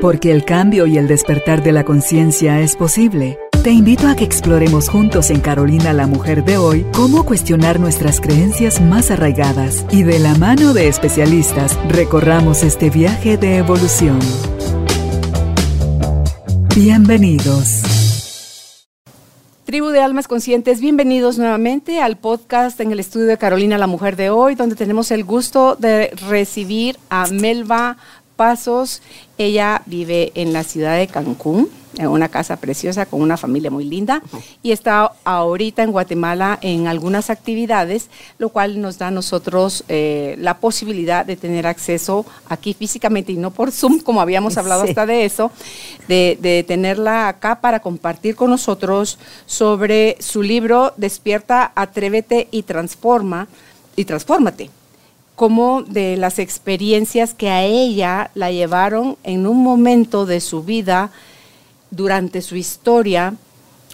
Porque el cambio y el despertar de la conciencia es posible. Te invito a que exploremos juntos en Carolina la Mujer de hoy cómo cuestionar nuestras creencias más arraigadas y de la mano de especialistas recorramos este viaje de evolución. Bienvenidos. Tribu de Almas Conscientes, bienvenidos nuevamente al podcast en el estudio de Carolina la Mujer de hoy, donde tenemos el gusto de recibir a Melba Pasos. Ella vive en la ciudad de Cancún, en una casa preciosa con una familia muy linda y está ahorita en Guatemala en algunas actividades, lo cual nos da a nosotros eh, la posibilidad de tener acceso aquí físicamente y no por Zoom, como habíamos hablado hasta de eso, de, de tenerla acá para compartir con nosotros sobre su libro Despierta, Atrévete y Transforma y Transfórmate como de las experiencias que a ella la llevaron en un momento de su vida, durante su historia,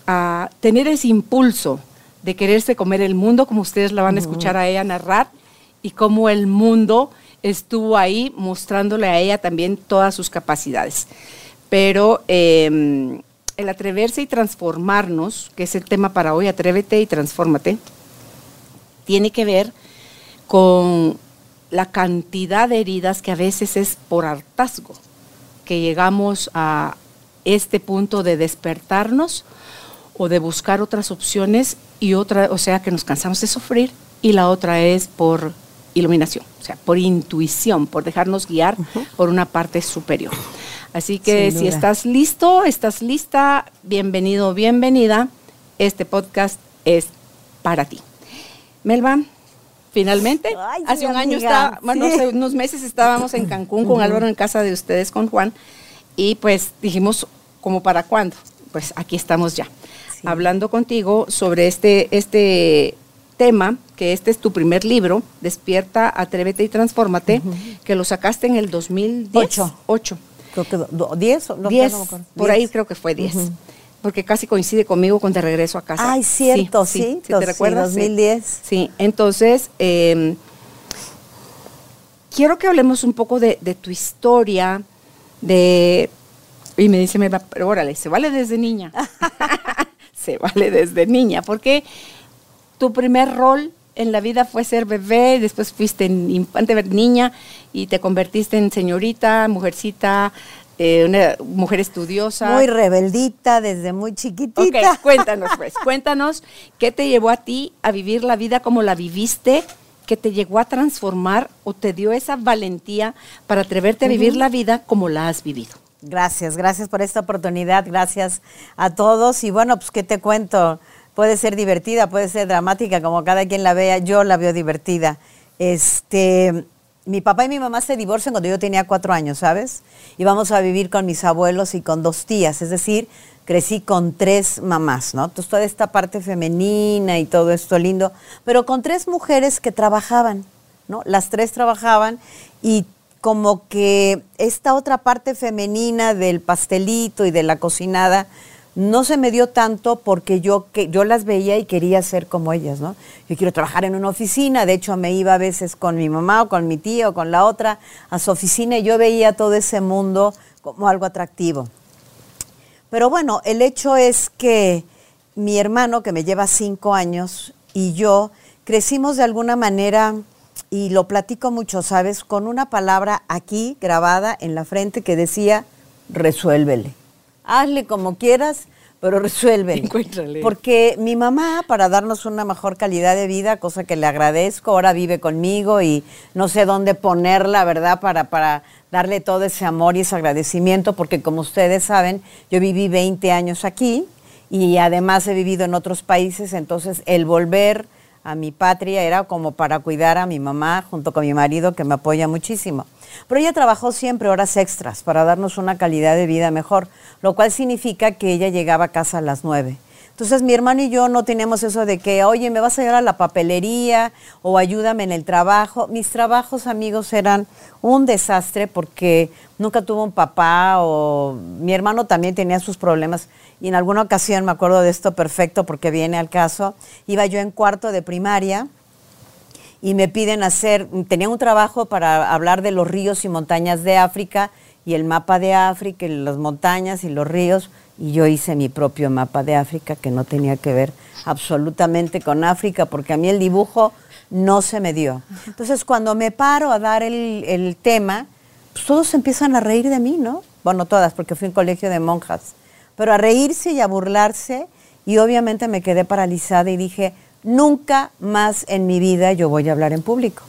a tener ese impulso de quererse comer el mundo, como ustedes la van a escuchar a ella narrar, y cómo el mundo estuvo ahí mostrándole a ella también todas sus capacidades. Pero em, el atreverse y transformarnos, que es el tema para hoy, atrévete y transfórmate, tiene que ver con la cantidad de heridas que a veces es por hartazgo, que llegamos a este punto de despertarnos o de buscar otras opciones y otra, o sea, que nos cansamos de sufrir y la otra es por iluminación, o sea, por intuición, por dejarnos guiar por una parte superior. Así que si estás listo, estás lista, bienvenido, bienvenida, este podcast es para ti. Melba, finalmente. Hace un año, está, bueno, unos meses estábamos en Cancún con Álvaro en casa de ustedes, con Juan, y pues dijimos, ¿como para cuándo? Pues aquí estamos ya, hablando contigo sobre este, este tema, que este es tu primer libro, Despierta, Atrévete y Transfórmate, que lo sacaste en el 2010. 8. Creo que 10 o 10, por ahí creo que fue 10 porque casi coincide conmigo cuando te regreso a casa. Ay, cierto, sí. sí, ¿Te recuerdas? 2010. Sí, entonces, em, quiero que hablemos un poco de, tu historia, de... Y me dice, pero órale, se vale desde niña. se vale desde niña, porque tu primer rol en la vida fue ser bebé, después fuiste infante, niña y te convertiste en señorita, mujercita, eh, una mujer estudiosa. Muy rebeldita desde muy chiquitita. Ok, cuéntanos pues, cuéntanos qué te llevó a ti a vivir la vida como la viviste, qué te llegó a transformar o te dio esa valentía para atreverte a vivir la vida como la has vivido. Gracias, gracias por esta oportunidad, gracias a todos y bueno, pues qué te cuento, puede ser divertida, puede ser dramática, como cada quien la vea, yo la veo divertida. Este, mi papá y mi mamá se divorcian cuando yo tenía cuatro años, ¿sabes? Íbamos a vivir con mis abuelos y con dos tías, es decir, crecí con tres mamás, ¿no? Entonces toda esta parte femenina y todo esto lindo, pero con tres mujeres que trabajaban, ¿no? Las tres trabajaban y como que esta otra parte femenina del pastelito y de la cocinada, no se me dio tanto porque yo, que, yo las veía y quería ser como ellas, ¿no? Yo quiero trabajar en una oficina, de hecho me iba a veces con mi mamá o con mi tía o con la otra a su oficina y yo veía todo ese mundo como algo atractivo. Pero bueno, el hecho es que mi hermano, que me lleva cinco años, y yo crecimos de alguna manera, y lo platico mucho, ¿sabes? Con una palabra aquí grabada en la frente que decía, resuélvele hazle como quieras, pero resuelve. Porque mi mamá, para darnos una mejor calidad de vida, cosa que le agradezco, ahora vive conmigo y no sé dónde ponerla, ¿verdad? Para, para darle todo ese amor y ese agradecimiento, porque como ustedes saben, yo viví 20 años aquí y además he vivido en otros países, entonces el volver a mi patria era como para cuidar a mi mamá junto con mi marido que me apoya muchísimo. Pero ella trabajó siempre horas extras para darnos una calidad de vida mejor, lo cual significa que ella llegaba a casa a las nueve. Entonces mi hermano y yo no teníamos eso de que, oye, me vas a llevar a la papelería o ayúdame en el trabajo. Mis trabajos, amigos, eran un desastre porque nunca tuvo un papá o mi hermano también tenía sus problemas. Y en alguna ocasión, me acuerdo de esto perfecto porque viene al caso, iba yo en cuarto de primaria y me piden hacer, tenía un trabajo para hablar de los ríos y montañas de África y el mapa de África, y las montañas y los ríos, y yo hice mi propio mapa de África que no tenía que ver absolutamente con África, porque a mí el dibujo no se me dio. Entonces, cuando me paro a dar el, tema, pues todos empiezan a reír de mí, ¿no? Bueno, todas, porque fui un colegio de monjas, pero a reírse y a burlarse, y obviamente me quedé paralizada y dije, nunca más en mi vida yo voy a hablar en público.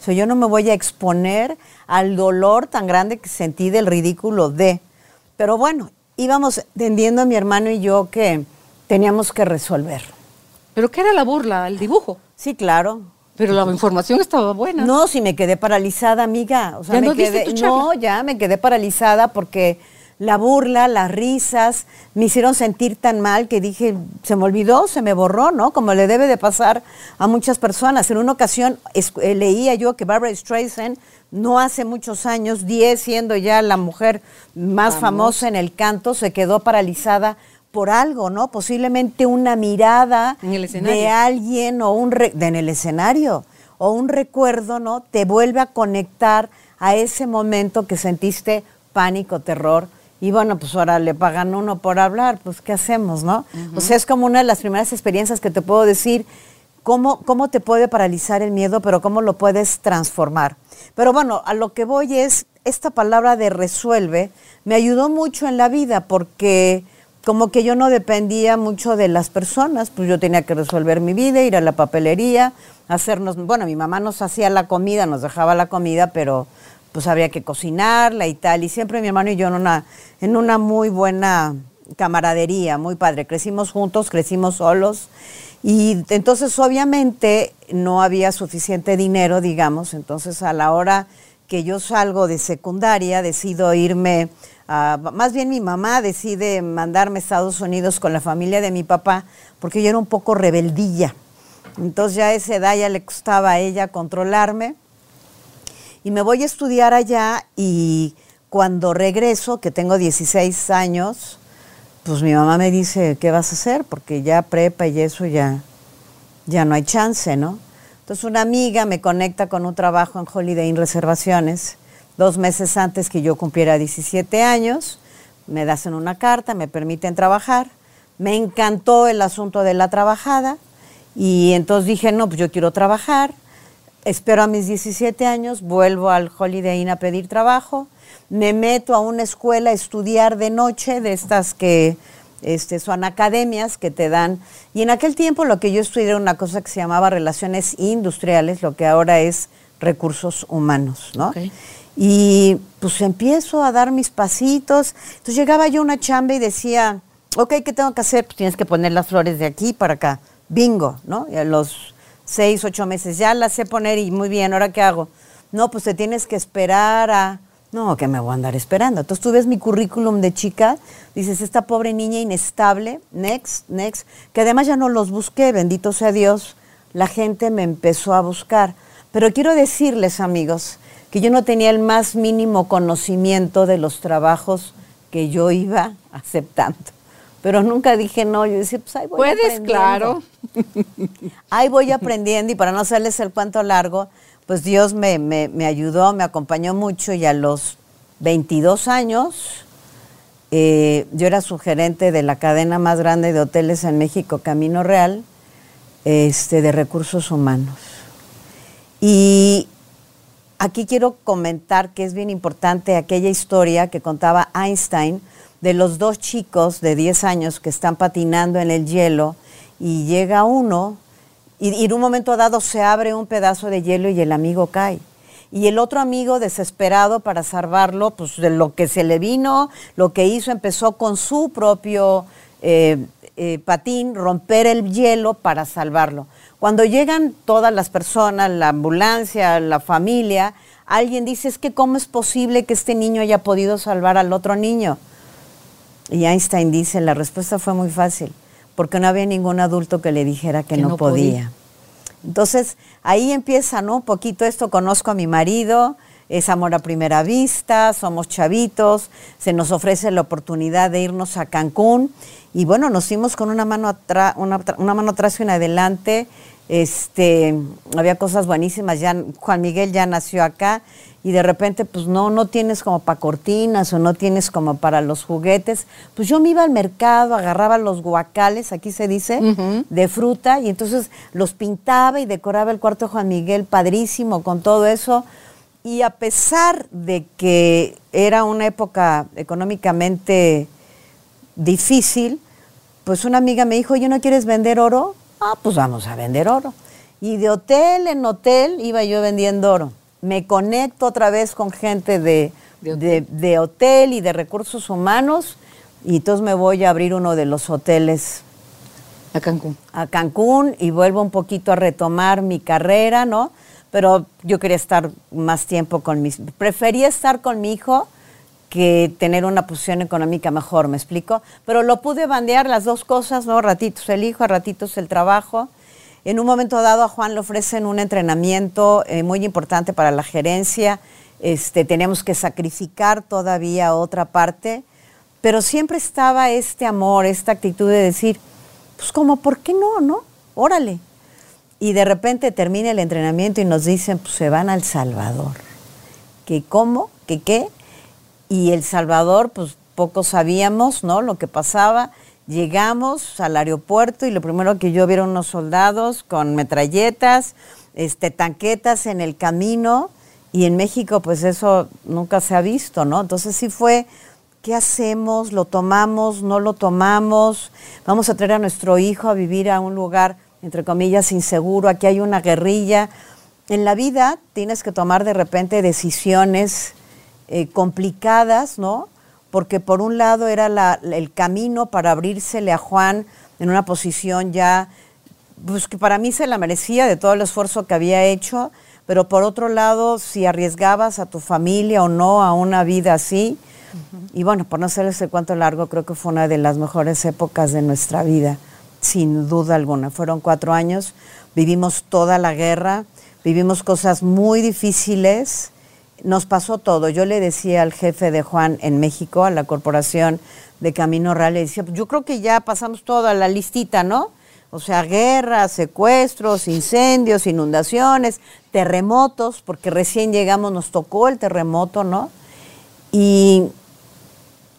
O sea, yo no me voy a exponer al dolor tan grande que sentí del ridículo de. Pero bueno, íbamos entendiendo mi hermano y yo que teníamos que resolver. ¿Pero qué era la burla? ¿El dibujo? Sí, claro. Pero la información estaba buena. No, si me quedé paralizada, amiga. O sea, me no quedé, no, ya me quedé paralizada porque la burla, las risas, me hicieron sentir tan mal que dije, se me olvidó, se me borró, ¿no? Como le debe de pasar a muchas personas. En una ocasión eh, leía yo que Barbara Streisand, no hace muchos años, 10 siendo ya la mujer más famosa en el canto, se quedó paralizada por algo, ¿no? Posiblemente una mirada de alguien o un en el escenario o un recuerdo, ¿no? Te vuelve a conectar a ese momento que sentiste pánico, terror y bueno, pues ahora le pagan uno por hablar, pues ¿qué hacemos, no? O sea, es como una de las primeras experiencias que te puedo decir, cómo, cómo te puede paralizar el miedo, pero cómo lo puedes transformar. Pero bueno, a lo que voy es, esta palabra de resuelve me ayudó mucho en la vida porque como que yo no dependía mucho de las personas, pues yo tenía que resolver mi vida, ir a la papelería, hacernos, bueno, mi mamá nos hacía la comida, nos dejaba la comida, pero pues había que cocinarla y tal. Y siempre mi hermano y yo en una, en una muy buena camaradería, muy padre. Crecimos juntos, crecimos solos. Y entonces obviamente no había suficiente dinero, digamos. Entonces a la hora que yo salgo de secundaria, decido irme, a, más bien mi mamá decide mandarme a Estados Unidos con la familia de mi papá, porque yo era un poco rebeldilla. Entonces ya a esa edad ya le costaba a ella controlarme y me voy a estudiar allá y cuando regreso, que tengo 16 años, pues mi mamá me dice, ¿qué vas a hacer? Porque ya prepa y eso ya, ya no hay chance, ¿no? Entonces una amiga me conecta con un trabajo en Holiday Inn Reservaciones, dos meses antes que yo cumpliera 17 años, me hacen una carta, me permiten trabajar, me encantó el asunto de la trabajada y entonces dije, no, pues yo quiero trabajar, espero a mis 17 años, vuelvo al Holiday Inn a pedir trabajo, me meto a una escuela a estudiar de noche, de estas que este, son academias que te dan. Y en aquel tiempo lo que yo estudié era una cosa que se llamaba relaciones industriales, lo que ahora es recursos humanos, ¿no? Y pues empiezo a dar mis pasitos. Entonces llegaba yo a una chamba y decía, ok, ¿qué tengo que hacer? Pues tienes que poner las flores de aquí para acá. Bingo, ¿no? Y los seis, ocho meses, ya la sé poner y muy bien, ¿ahora qué hago? No, pues te tienes que esperar a... No, que me voy a andar esperando. Entonces tú ves mi currículum de chica, dices, esta pobre niña inestable, next, next, que además ya no los busqué, bendito sea Dios, la gente me empezó a buscar. Pero quiero decirles, amigos, que yo no tenía el más mínimo conocimiento de los trabajos que yo iba aceptando pero nunca dije no. Yo decía, pues ahí voy Puedes, claro. ahí voy aprendiendo y para no hacerles el cuento largo, pues Dios me, me, ayudó, me acompañó mucho y a los 22 años eh, yo era sugerente de la cadena más grande de hoteles en México, Camino Real, este, de recursos humanos. Y aquí quiero comentar que es bien importante aquella historia que contaba Einstein de los dos chicos de 10 años que están patinando en el hielo y llega uno y, en un momento dado se abre un pedazo de hielo y el amigo cae. Y el otro amigo, desesperado para salvarlo, pues de lo que se le vino, lo que hizo, empezó con su propio eh, eh, patín, romper el hielo para salvarlo. Cuando llegan todas las personas, la ambulancia, la familia, alguien dice, es que cómo es posible que este niño haya podido salvar al otro niño. Y Einstein dice, la respuesta fue muy fácil, porque no había ningún adulto que le dijera que, no, podía. Entonces, ahí empieza, ¿no? Un poquito esto, conozco a mi marido, es amor a primera vista, somos chavitos, se nos ofrece la oportunidad de irnos a Cancún y bueno, nos fuimos con una mano, atrás una, mano atrás y una adelante. Este, había cosas buenísimas, ya Juan Miguel ya nació acá y de repente pues no no tienes como para cortinas o no tienes como para los juguetes, pues yo me iba al mercado, agarraba los guacales, aquí se dice, de fruta y entonces los pintaba y decoraba el cuarto de Juan Miguel padrísimo con todo eso. Y a pesar de que era una época económicamente difícil, pues una amiga me dijo, ¿yo no quieres vender oro? Ah, pues vamos a vender oro. Y de hotel en hotel iba yo vendiendo oro. Me conecto otra vez con gente de, de, hotel. y de recursos humanos y entonces me voy a abrir uno de los hoteles. A Cancún. A Cancún y vuelvo un poquito a retomar mi carrera, ¿no? Pero yo quería estar más tiempo con mis... Prefería estar con mi hijo que tener una posición económica mejor, ¿me explico? Pero lo pude bandear las dos cosas, ¿no? Ratitos el hijo, a ratitos el trabajo. En un momento dado a Juan le ofrecen un entrenamiento eh, muy importante para la gerencia. Este, teníamos que sacrificar todavía otra parte, pero siempre estaba este amor, esta actitud de decir, pues como, ¿por qué no, no? Órale. Y de repente termina el entrenamiento y nos dicen, pues se van al Salvador. ¿Qué cómo? ¿Qué qué? Y El Salvador, pues poco sabíamos, ¿no? Lo que pasaba. Llegamos al aeropuerto y lo primero que yo vi eran unos soldados con metralletas, este, tanquetas en el camino y en México pues eso nunca se ha visto, ¿no? Entonces sí fue, ¿qué hacemos? ¿Lo tomamos? ¿No lo tomamos? Vamos a traer a nuestro hijo a vivir a un lugar, entre comillas, inseguro, aquí hay una guerrilla. En la vida tienes que tomar de repente decisiones eh, complicadas, ¿no? Porque por un lado era el camino para abrírsele a Juan en una posición ya, pues que para mí se la merecía de todo el esfuerzo que había hecho, pero por otro lado, si arriesgabas a tu familia o no a una vida así, y bueno, por no ser ese cuento largo, creo que fue una de las mejores épocas de nuestra vida, sin duda alguna. Fueron cuatro años, vivimos toda la guerra, vivimos cosas muy difíciles, nos pasó todo. Yo le decía al jefe de Juan en México, a la corporación de Camino Real, le decía, yo creo que ya pasamos toda la listita, ¿no? O sea, guerras, secuestros, incendios, inundaciones, terremotos, porque recién llegamos, nos tocó el terremoto, ¿no? Y,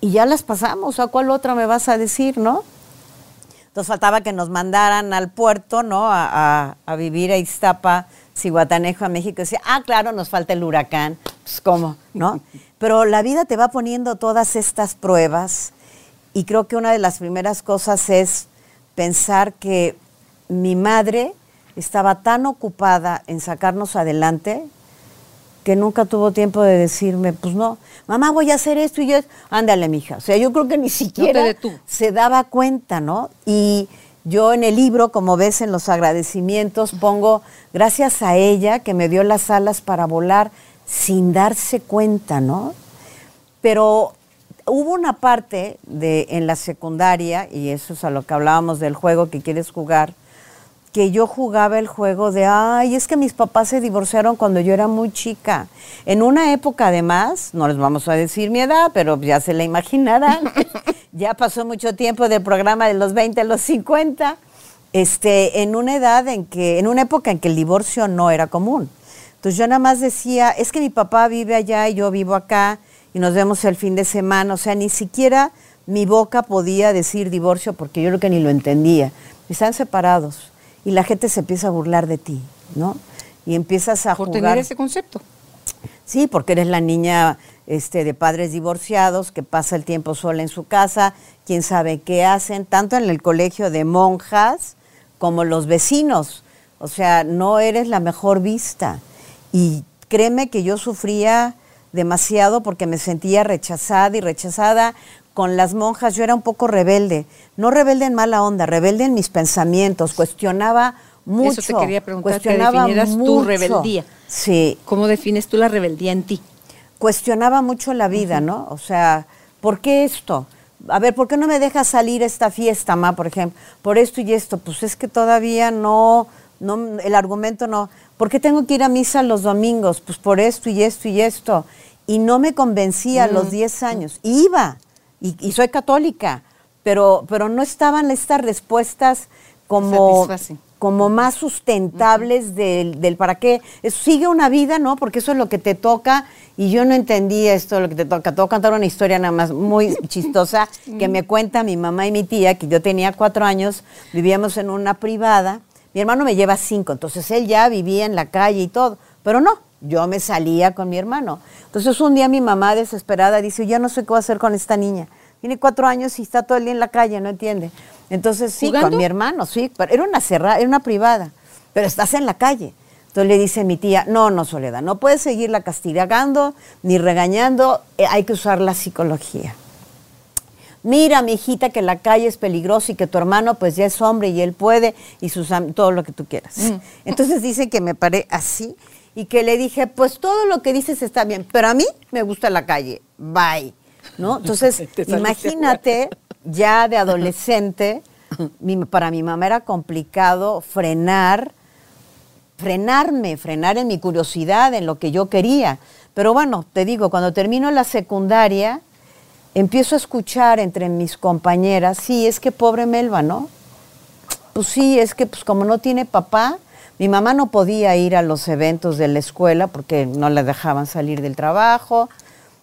y ya las pasamos, ¿a cuál otra me vas a decir, no? Entonces faltaba que nos mandaran al puerto, ¿no? A, a vivir a Iztapa, Cihuatanejo, a México. Decía, ah, claro, nos falta el huracán pues cómo, ¿no? Pero la vida te va poniendo todas estas pruebas y creo que una de las primeras cosas es pensar que mi madre estaba tan ocupada en sacarnos adelante que nunca tuvo tiempo de decirme, pues no, mamá, voy a hacer esto y yo, ándale, mija. O sea, yo creo que ni siquiera se daba cuenta, ¿no? Y yo en el libro, como ves en los agradecimientos, pongo, gracias a ella que me dio las alas para volar, sin darse cuenta, ¿no? Pero hubo una parte de, en la secundaria, y eso es a lo que hablábamos del juego que quieres jugar, que yo jugaba el juego de, ay, es que mis papás se divorciaron cuando yo era muy chica. En una época además, no les vamos a decir mi edad, pero ya se la imaginarán, ya pasó mucho tiempo del programa de los 20 a los 50, este, en una edad en que, en una época en que el divorcio no era común. Entonces yo nada más decía, es que mi papá vive allá y yo vivo acá y nos vemos el fin de semana. O sea, ni siquiera mi boca podía decir divorcio porque yo creo que ni lo entendía. Están separados y la gente se empieza a burlar de ti, ¿no? Y empiezas a Por jugar. tener ese concepto. Sí, porque eres la niña este, de padres divorciados que pasa el tiempo sola en su casa, quién sabe qué hacen, tanto en el colegio de monjas como los vecinos. O sea, no eres la mejor vista. Y créeme que yo sufría demasiado porque me sentía rechazada y rechazada con las monjas. Yo era un poco rebelde, no rebelde en mala onda, rebelde en mis pensamientos, cuestionaba mucho. Eso te quería preguntar, cuestionaba que tu rebeldía. Sí. ¿Cómo defines tú la rebeldía en ti? Cuestionaba mucho la vida, ¿no? O sea, ¿por qué esto? A ver, ¿por qué no me dejas salir a esta fiesta, ma, por ejemplo? Por esto y esto. Pues es que todavía no, no, el argumento no. ¿Por qué tengo que ir a misa los domingos? Pues por esto y esto y esto. Y no me convencía a los 10 años. Iba, y, soy católica, pero, pero no estaban estas respuestas como, como más sustentables del, del para qué. Sigue una vida, ¿no? Porque eso es lo que te toca y yo no entendía esto, lo que te toca. Te voy a contar una historia nada más muy chistosa que me cuenta mi mamá y mi tía, que yo tenía cuatro años, vivíamos en una privada. Mi hermano me lleva cinco, entonces él ya vivía en la calle y todo, pero no, yo me salía con mi hermano. Entonces un día mi mamá desesperada dice, ya no sé qué voy a hacer con esta niña. Tiene cuatro años y está todo el día en la calle, no entiende. Entonces sí, ¿Jugando? con mi hermano, sí, pero era una cerrada, era una privada, pero estás en la calle. Entonces le dice mi tía, no, no, Soledad, no puedes seguirla castigando ni regañando, eh, hay que usar la psicología. Mira, mi hijita, que la calle es peligrosa y que tu hermano pues ya es hombre y él puede y sus todo lo que tú quieras. Entonces dice que me paré así y que le dije, pues todo lo que dices está bien, pero a mí me gusta la calle. Bye. ¿No? Entonces, imagínate ya de adolescente, mi- para mi mamá era complicado frenar frenarme, frenar en mi curiosidad, en lo que yo quería. Pero bueno, te digo, cuando termino la secundaria, empiezo a escuchar entre mis compañeras, sí, es que pobre Melba, ¿no? Pues sí, es que pues como no tiene papá, mi mamá no podía ir a los eventos de la escuela porque no la dejaban salir del trabajo.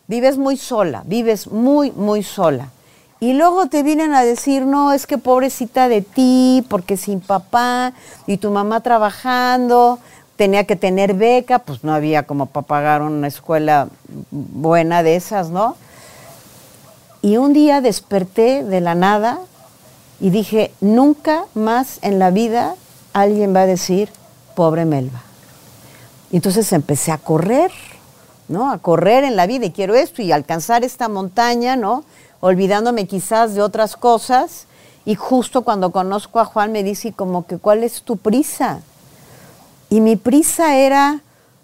Vives muy sola, vives muy, muy sola. Y luego te vienen a decir, no, es que pobrecita de ti, porque sin papá y tu mamá trabajando, tenía que tener beca, pues no había como para pagar una escuela buena de esas, ¿no? Y un día desperté de la nada y dije, nunca más en la vida alguien va a decir, pobre Melba. Y entonces empecé a correr, ¿no? A correr en la vida y quiero esto y alcanzar esta montaña, ¿no? Olvidándome quizás de otras cosas. Y justo cuando conozco a Juan me dice como que, ¿cuál es tu prisa? Y mi prisa era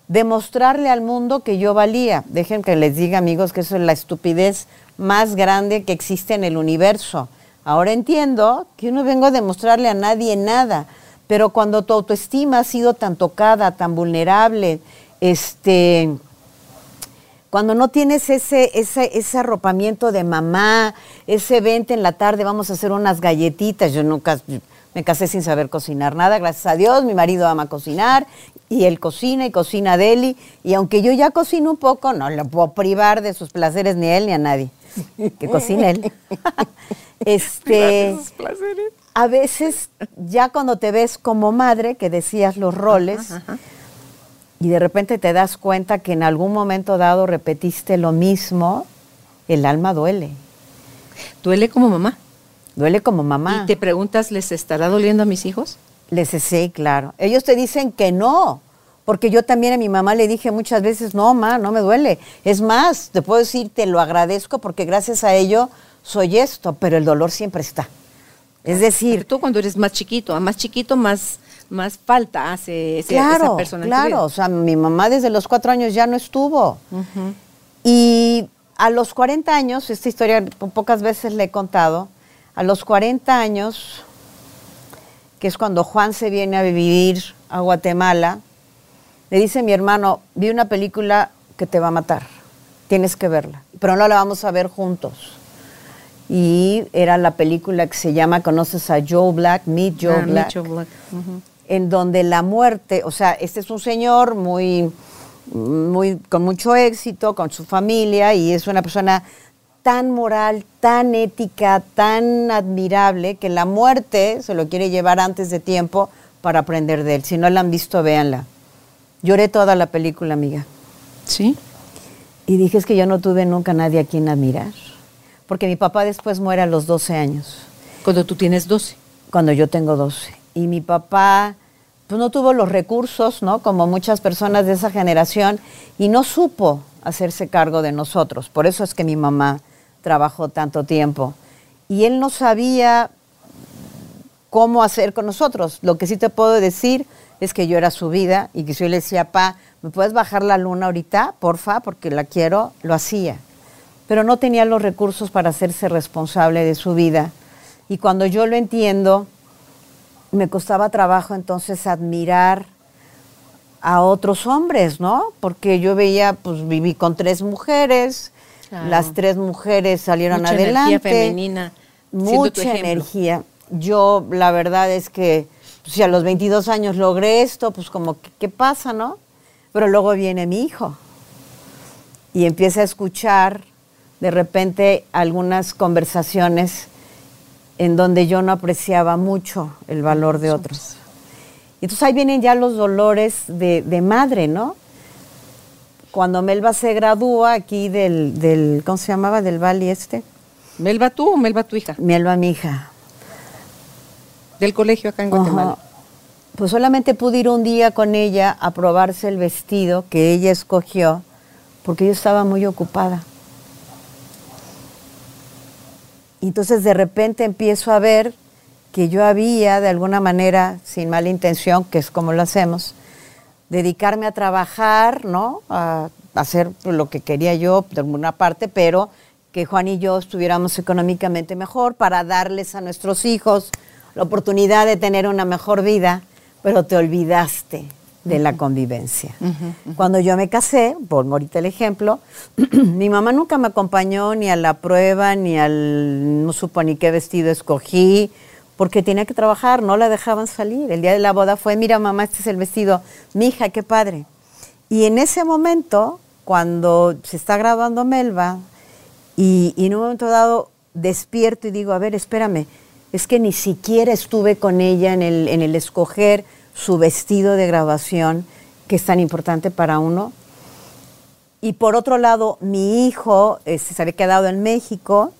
demostrarle al mundo que yo valía. Dejen que les diga, amigos, que eso es la estupidez más grande que existe en el universo. Ahora entiendo que yo no vengo a demostrarle a nadie nada, pero cuando tu autoestima ha sido tan tocada, tan vulnerable, este, cuando no tienes ese, ese, ese arropamiento de mamá, ese vente en la tarde, vamos a hacer unas galletitas. Yo nunca me casé sin saber cocinar nada, gracias a Dios, mi marido ama cocinar y él cocina y cocina Deli. Y aunque yo ya cocino un poco, no lo puedo privar de sus placeres ni a él ni a nadie. Que cocine él. este, a veces, ya cuando te ves como madre, que decías los roles, y de repente te das cuenta que en algún momento dado repetiste lo mismo, el alma duele. Duele como mamá. Duele como mamá. Y te preguntas, ¿les estará doliendo a mis hijos? Les sí, claro. Ellos te dicen que no, porque yo también a mi mamá le dije muchas veces, no, ma, no me duele. Es más, te puedo decir, te lo agradezco porque gracias a ello soy esto, pero el dolor siempre está. Es decir, Tú cuando eres más chiquito, a más chiquito, más, más falta hace ese- claro, esa persona en tu claro. vida. O sea, mi mamá desde los cuatro años ya no estuvo. Y a los 40 años, esta historia po- pocas veces le he contado, a los 40 años, que es cuando Juan se viene a vivir a Guatemala, le dice mi hermano, vi una película que te va a matar, tienes que verla, pero no la vamos a ver juntos. Y era la película que se llama, ¿conoces a Joe Black? Meet Joe Ah, Black Mitchell Black. Ujú. en donde la muerte, o sea, este es un señor muy, muy, con mucho éxito, con su familia, y es una persona tan moral, tan ética, tan admirable, que la muerte se lo quiere llevar antes de tiempo para aprender de él. Si no la han visto, véanla. Lloré toda la película, amiga. Sí. Y dije, es que yo no tuve nunca nadie a quien admirar. Porque mi papá después muere a los 12 años Cuando tú tienes 12. cuando yo tengo 12. Y mi papá pues no tuvo los recursos, ¿no? Como muchas personas de esa generación y no supo hacerse cargo de nosotros. Por eso es que mi mamá trabajó tanto tiempo. Y él no sabía cómo hacer con nosotros. Lo que sí te puedo decir es que yo era su vida y que si yo le decía, pa, ¿me puedes bajar la luna ahorita, porfa? Porque la quiero, lo hacía. Pero no tenía los recursos para hacerse responsable de su vida. Y cuando yo lo entiendo, me costaba trabajo entonces admirar a otros hombres, ¿no? Porque yo veía, pues viví con tres mujeres, Claro. las tres mujeres salieron Mucha adelante. energía femenina Mucha energía. Yo, la verdad es que si a los 22 años logré esto, pues como, ¿qué, qué pasa, no? Pero luego viene mi hijo y empieza a escuchar de repente algunas conversaciones en donde yo no apreciaba mucho el valor de otros. Y entonces ahí vienen ya los dolores de, de madre, ¿no? Cuando Melba se gradúa aquí del, del, ¿cómo se llamaba? Del Valley este. ¿Melba tú o Melba tu hija? Melba mi hija. Del colegio acá en Guatemala. Ajá. Pues solamente pude ir un día con ella a probarse el vestido que ella escogió porque yo estaba muy ocupada. Y entonces de repente empiezo a ver que yo había, de alguna manera, sin mala intención, que es como lo hacemos, dedicarme a trabajar, ¿no? A hacer lo que quería yo de alguna parte, pero que Juan y yo estuviéramos económicamente mejor para darles a nuestros hijos la oportunidad de tener una mejor vida, pero te olvidaste de la convivencia. Cuando yo me casé, por ahorita el ejemplo, mi mamá nunca me acompañó ni a la prueba, ni al, no supo ni qué vestido escogí, porque tenía que trabajar, no la dejaban salir. El día de la boda fue, mira mamá, este es el vestido, mi hija, qué padre. Y en ese momento, cuando se está grabando Melba, y, y en un momento dado despierto y digo, a ver, espérame, es que ni siquiera estuve con ella en el, en el escoger su vestido de grabación, que es tan importante para uno. Y por otro lado, mi hijo este, se había quedado en México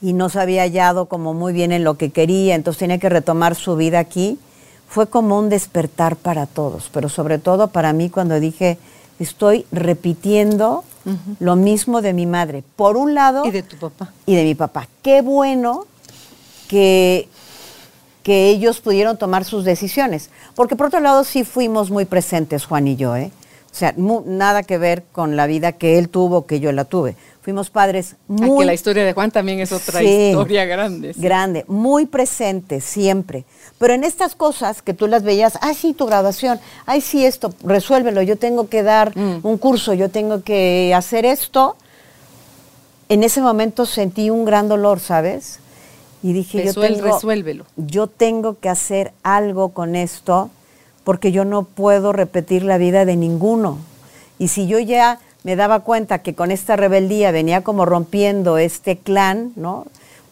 y no se había hallado como muy bien en lo que quería, entonces tenía que retomar su vida aquí. Fue como un despertar para todos, pero sobre todo para mí cuando dije, estoy repitiendo uh -huh. lo mismo de mi madre. Por un lado... Y de tu papá. Y de mi papá. Qué bueno que que ellos pudieron tomar sus decisiones. Porque por otro lado sí fuimos muy presentes, Juan y yo, ¿eh? O sea, mu nada que ver con la vida que él tuvo, que yo la tuve. Fuimos padres muy... La historia de Juan también es otra sí, historia grande. Sí. Grande, muy presentes, siempre. Pero en estas cosas que tú las veías, ay, sí, tu graduación, ay, sí, esto, resuélvelo, yo tengo que dar mm. un curso, yo tengo que hacer esto. En ese momento sentí un gran dolor, ¿sabes? Y dije, Resuel, yo, tengo, resuélvelo. yo tengo que hacer algo con esto porque yo no puedo repetir la vida de ninguno. Y si yo ya me daba cuenta que con esta rebeldía venía como rompiendo este clan, ¿no?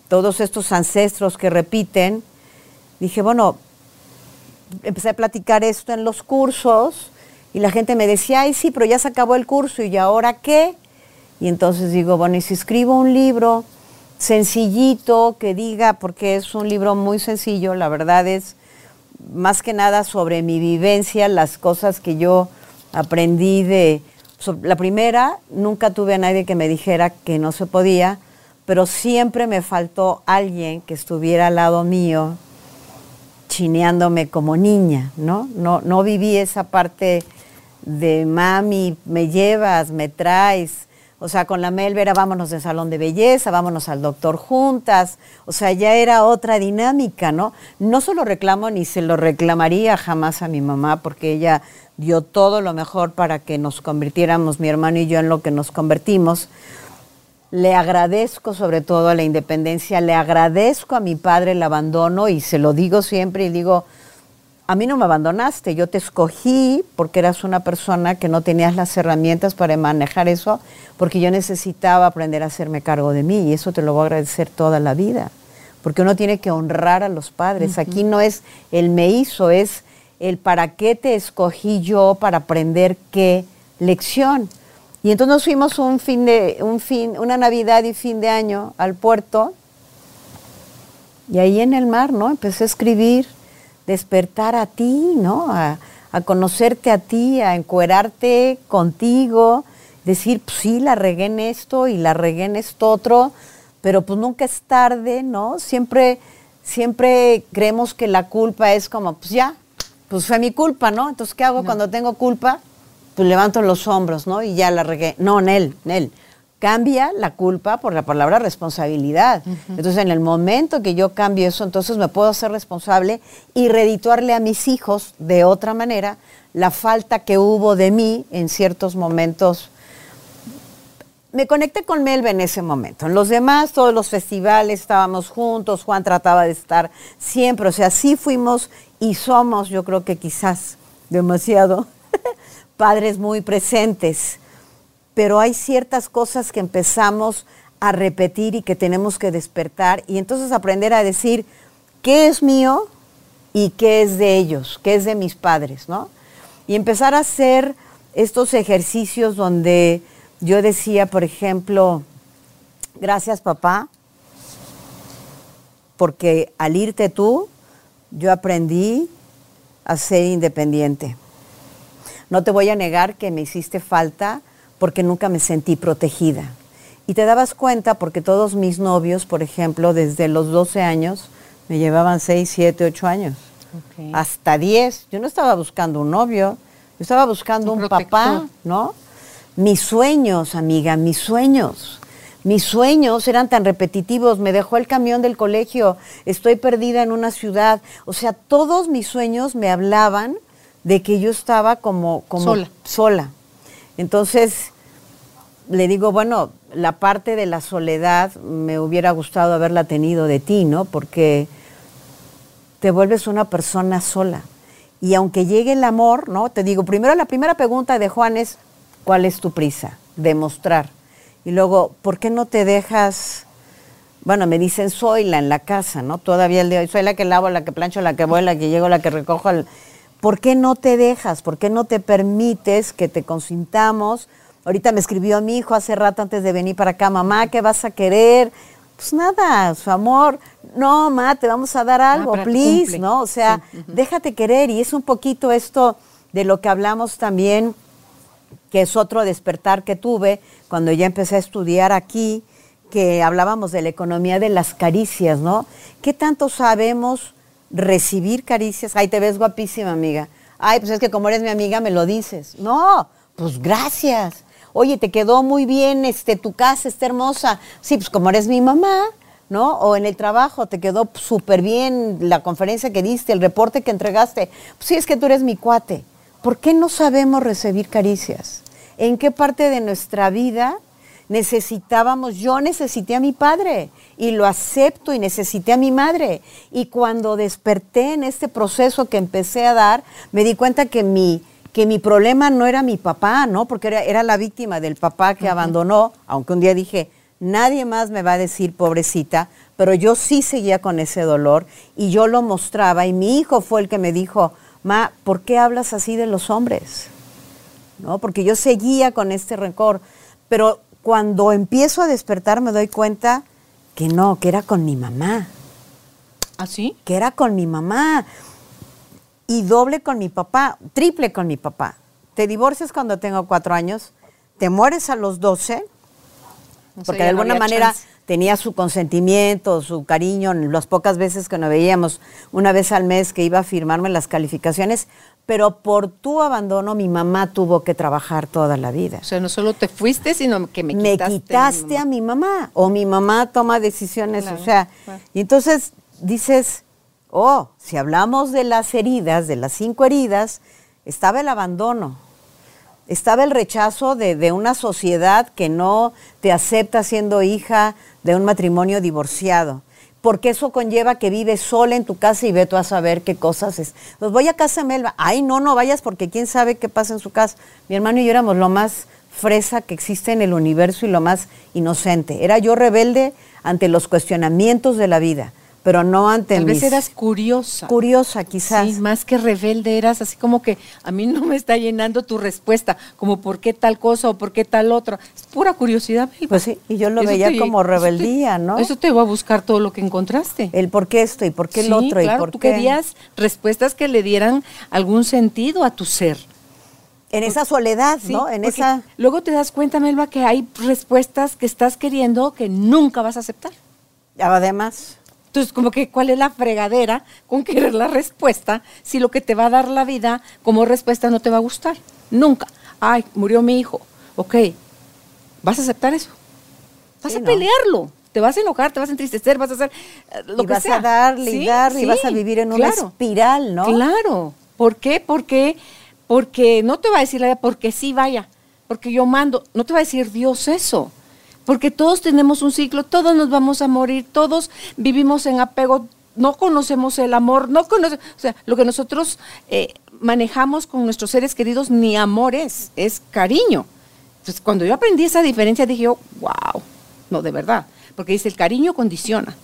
Todos estos ancestros que repiten, dije, bueno, empecé a platicar esto en los cursos y la gente me decía, ay, sí, pero ya se acabó el curso y ahora qué? Y entonces digo, bueno, y si escribo un libro sencillito, que diga, porque es un libro muy sencillo, la verdad es más que nada sobre mi vivencia, las cosas que yo aprendí de... La primera, nunca tuve a nadie que me dijera que no se podía, pero siempre me faltó alguien que estuviera al lado mío, chineándome como niña, ¿no? No, no viví esa parte de mami, me llevas, me traes, o sea, con la Melvera vámonos de salón de belleza, vámonos al doctor juntas. O sea, ya era otra dinámica, ¿no? No solo reclamo ni se lo reclamaría jamás a mi mamá porque ella dio todo lo mejor para que nos convirtiéramos, mi hermano y yo, en lo que nos convertimos. Le agradezco sobre todo a la independencia, le agradezco a mi padre el abandono y se lo digo siempre y digo, a mí no me abandonaste, yo te escogí porque eras una persona que no tenías las herramientas para manejar eso, porque yo necesitaba aprender a hacerme cargo de mí y eso te lo voy a agradecer toda la vida, porque uno tiene que honrar a los padres. Uh -huh. Aquí no es el me hizo, es el para qué te escogí yo para aprender qué lección. Y entonces nos fuimos un fin de, un fin, una Navidad y fin de año al puerto y ahí en el mar, ¿no? Empecé a escribir despertar a ti, ¿no? A, a, conocerte a ti, a encuerarte contigo, decir, pues sí, la regué en esto y la regué en esto otro, pero pues nunca es tarde, ¿no? Siempre, siempre creemos que la culpa es como, pues ya, pues fue mi culpa, ¿no? Entonces, ¿qué hago no. cuando tengo culpa? Pues levanto los hombros, ¿no? Y ya la regué. No, en él cambia la culpa por la palabra responsabilidad. Uh -huh. Entonces, en el momento que yo cambio eso, entonces me puedo hacer responsable y redituarle a mis hijos de otra manera la falta que hubo de mí en ciertos momentos me conecté con Melba en ese momento. En los demás, todos los festivales estábamos juntos, Juan trataba de estar siempre, o sea, sí fuimos y somos, yo creo que quizás demasiado, padres muy presentes, pero hay ciertas cosas que empezamos a repetir y que tenemos que despertar y entonces aprender a decir qué es mío y qué es de ellos, qué es de mis padres, ¿no? Y empezar a hacer estos ejercicios donde yo decía, por ejemplo, gracias papá, porque al irte tú, yo aprendí a ser independiente. No te voy a negar que me hiciste falta porque nunca me sentí protegida. Y te dabas cuenta porque todos mis novios, por ejemplo, desde los 12 años, me llevaban 6, 7, 8 años. Hasta 10. Yo no estaba buscando un novio, yo estaba buscando un, un papá, ¿no? Mis sueños, amiga, mis sueños. Mis sueños eran tan repetitivos, me dejó el camión del colegio, estoy perdida en una ciudad. O sea, todos mis sueños me hablaban de que yo estaba como, como sola. sola. Entonces, le digo, bueno, la parte de la soledad me hubiera gustado haberla tenido de ti, ¿no? Porque te vuelves una persona sola. Y aunque llegue el amor, ¿no? Te digo, primero la primera pregunta de Juan es, ¿Cuál es tu prisa? Demostrar. Y luego, ¿por qué no te dejas? Bueno, me dicen soy la en la casa, ¿no? Todavía el de soy la que lavo, la que plancho, la que voy, la que llego, la que recojo. ¿Por qué no te dejas? ¿Por qué no te permites que te consintamos? Ahorita me escribió mi hijo hace rato antes de venir para acá, mamá, ¿qué vas a querer? Pues nada, su amor. No, ma, te vamos a dar Ah, algo, please, ¿no? O sea, déjate querer. Y es un poquito esto de lo que hablamos también que es otro despertar que tuve cuando ya empecé a estudiar aquí, que hablábamos de la economía de las caricias, ¿no? ¿Qué tanto sabemos recibir caricias? Ay, te ves guapísima, amiga. Ay, pues es que como eres mi amiga me lo dices. No, pues gracias. Oye, te quedó muy bien, este, tu casa está hermosa. Sí, pues como eres mi mamá, ¿no? O en el trabajo te quedó súper bien la conferencia que diste, el reporte que entregaste. Pues sí, es que tú eres mi cuate. ¿Por qué no sabemos recibir caricias? ¿En qué parte de nuestra vida necesitábamos? Yo necesité a mi padre y lo acepto y necesité a mi madre. Y cuando desperté en este proceso que empecé a dar, me di cuenta que mi, que mi problema no era mi papá, ¿no? Porque era, era la víctima del papá que uh -huh. abandonó, aunque un día dije, nadie más me va a decir pobrecita, pero yo sí seguía con ese dolor y yo lo mostraba y mi hijo fue el que me dijo, Ma, ¿por qué hablas así de los hombres? ¿No? Porque yo seguía con este rencor. Pero cuando empiezo a despertar me doy cuenta que no, que era con mi mamá. ¿Así? que era con mi mamá. Y doble con mi papá, triple con mi papá. Te divorcias cuando tengo cuatro años, te mueres a los doce, porque de alguna manera chance. tenía su consentimiento, su cariño, las pocas veces que nos veíamos, una vez al mes que iba a firmarme las calificaciones, pero por tu abandono mi mamá tuvo que trabajar toda la vida. O sea, no solo te fuiste, sino que me Me quitaste. quitaste, a mi mamá, o mi mamá toma decisiones, Claro, o sea, claro. y entonces dices, oh, si hablamos de las heridas, de las cinco heridas, estaba el abandono, estaba el rechazo de, una sociedad que no te acepta siendo hija de un matrimonio divorciado. Porque eso conlleva que vives sola en tu casa y ve tú a saber qué cosas es. Pues voy a casa de Melba. Ay, no, no vayas porque quién sabe qué pasa en su casa. Mi hermano y yo éramos lo más fresa que existe en el universo y lo más inocente. Era yo rebelde ante los cuestionamientos de la vida, pero no ante Tal mis... vez eras curiosa. curiosa, quizás. Sí, más que rebelde eras así como que a mí no me está llenando tu respuesta, como por qué tal cosa o por qué tal otra. Es pura curiosidad. Melba. Pues sí, y yo lo Eso veía te- como eso te- rebeldía, ¿no? Eso te va a buscar todo lo que encontraste. El por qué esto y por qué el otro claro, y por tú qué... querías respuestas que le dieran algún sentido a tu ser. En esa soledad, Sí, ¿no? En esa... Luego te das cuenta, Melba, que hay respuestas que estás queriendo que nunca vas a aceptar. Además, Entonces, como que, ¿cuál es la fregadera con querer la respuesta si lo que te va a dar la vida como respuesta no te va a gustar? Nunca. Ay, murió mi hijo. Ok, ¿vas a aceptar eso? Vas Sí, a ¿no? pelearlo. Te vas a enojar, te vas a entristecer, vas a hacer eh, lo y que vas sea. a darle y Sí, darle y vas a vivir en una claro. espiral, ¿no? Claro. ¿Por qué? Porque, porque no te va a decir la vida, porque sí vaya, porque yo mando. No te va a decir Dios eso. Porque todos tenemos un ciclo, todos nos vamos a morir, todos vivimos en apego, no conocemos el amor, no conocemos, o sea, lo que nosotros eh, manejamos con nuestros seres queridos ni amor es, es cariño. Entonces, cuando yo aprendí esa diferencia, dije yo, wow, no, de verdad, porque dice, el cariño condiciona,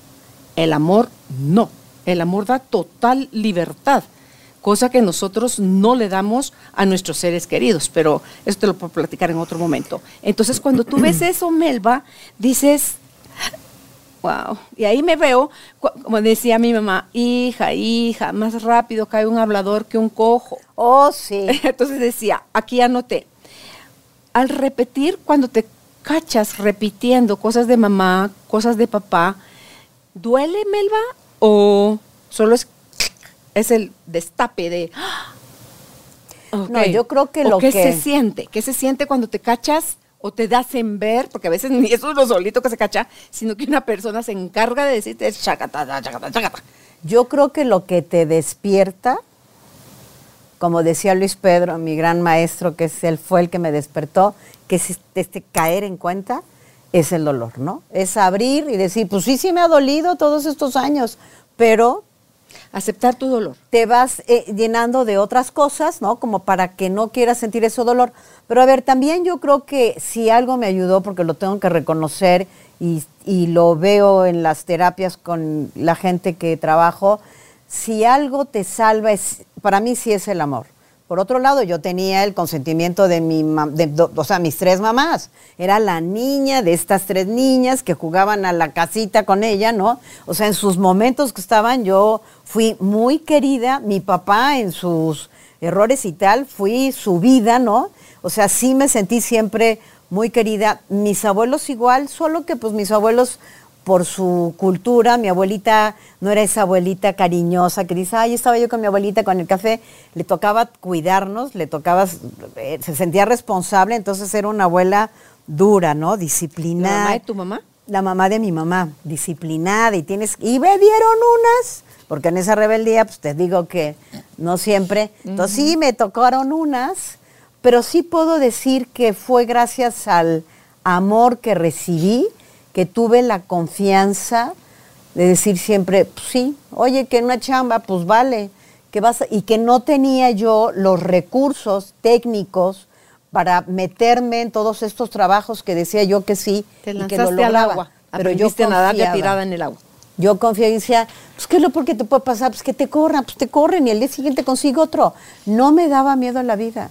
el amor no, el amor da total libertad cosa que nosotros no le damos a nuestros seres queridos, pero esto lo puedo platicar en otro momento. Entonces, cuando tú ves eso, Melba, dices, wow, y ahí me veo, como decía mi mamá, hija, hija, más rápido cae un hablador que un cojo. Oh, sí. Entonces decía, aquí anoté, al repetir, cuando te cachas repitiendo cosas de mamá, cosas de papá, ¿duele, Melba? ¿O solo es es el destape de... No, yo creo que lo que... ¿Qué se siente? ¿Qué se siente cuando te cachas o te das en ver? Porque a veces ni eso es lo solito que se cacha, sino que una persona se encarga de decirte chacata, chacata, chacata. Yo creo que lo que te despierta, como decía Luis Pedro, mi gran maestro, que es él, fue el que me despertó, que es este caer en cuenta, es el dolor, ¿no? Es abrir y decir, pues sí, sí me ha dolido todos estos años, pero aceptar tu dolor. Te vas eh, llenando de otras cosas, ¿no? Como para que no quieras sentir ese dolor. Pero a ver, también yo creo que si algo me ayudó, porque lo tengo que reconocer y, y lo veo en las terapias con la gente que trabajo, si algo te salva, es, para mí sí es el amor. Por otro lado, yo tenía el consentimiento de mi, de, o sea, mis tres mamás. Era la niña de estas tres niñas que jugaban a la casita con ella, ¿no? O sea, en sus momentos que estaban, yo fui muy querida. Mi papá, en sus errores y tal, fui su vida, ¿no? O sea, sí me sentí siempre muy querida. Mis abuelos igual, solo que pues mis abuelos por su cultura, mi abuelita no era esa abuelita cariñosa que dice, ay, estaba yo con mi abuelita con el café, le tocaba cuidarnos, le tocaba, eh, se sentía responsable, entonces era una abuela dura, ¿no? Disciplinada. ¿La mamá de tu mamá? La mamá de mi mamá, disciplinada, y tienes, y me dieron unas, porque en esa rebeldía, pues te digo que no siempre, entonces sí me tocaron unas, pero sí puedo decir que fue gracias al amor que recibí, que tuve la confianza de decir siempre, pues sí, oye, que una chamba, pues vale, que vas y que no tenía yo los recursos técnicos para meterme en todos estos trabajos que decía yo que sí y que lo lograba. Al agua, pero yo a nadar tirada en el agua. Yo confiaba y decía, pues ¿qué es lo porque te puede pasar? Pues que te corran, pues te corren y el día siguiente consigo otro. No me daba miedo a la vida.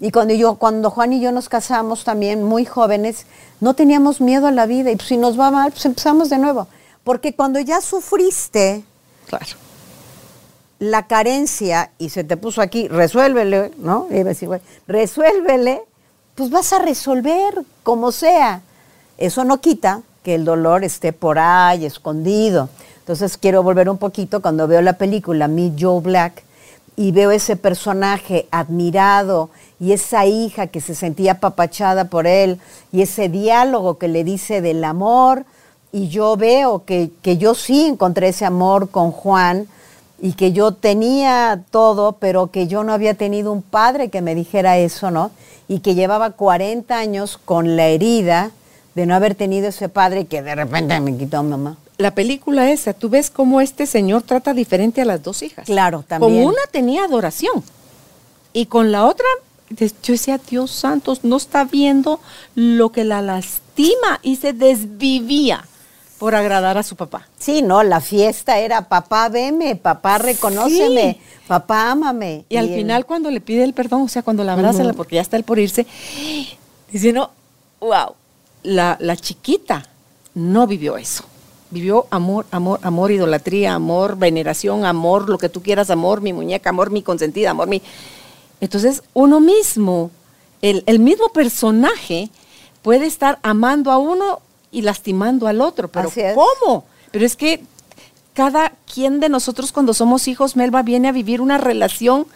Y cuando yo, cuando Juan y yo nos casamos también muy jóvenes, no teníamos miedo a la vida. Y pues, si nos va mal, pues empezamos de nuevo. Porque cuando ya sufriste claro. la carencia y se te puso aquí, resuélvele, ¿no? Y decir, resuélvele, pues vas a resolver como sea. Eso no quita que el dolor esté por ahí, escondido. Entonces quiero volver un poquito cuando veo la película Me Joe Black y veo ese personaje admirado y esa hija que se sentía apapachada por él y ese diálogo que le dice del amor y yo veo que, que yo sí encontré ese amor con Juan y que yo tenía todo, pero que yo no había tenido un padre que me dijera eso, ¿no? Y que llevaba 40 años con la herida de no haber tenido ese padre que de repente me quitó mamá. La película esa, tú ves cómo este señor trata diferente a las dos hijas. Claro, también. Con una tenía adoración y con la otra, yo decía, Dios santos, no está viendo lo que la lastima y se desvivía por agradar a su papá. Sí, no, la fiesta era papá veme, papá reconóceme, papá ámame. Y, al final cuando le pide el perdón, o sea, cuando la abraza, porque ya está el por irse, diciendo, wow, la, chiquita no vivió eso. Vivió amor, amor, amor, idolatría, amor, veneración, amor, lo que tú quieras, amor, mi muñeca, amor, mi consentida, amor, mi... Entonces, uno mismo, el, el mismo personaje puede estar amando a uno y lastimando al otro, pero ¿cómo? Pero es que cada quien de nosotros cuando somos hijos, Melba, viene a vivir una relación.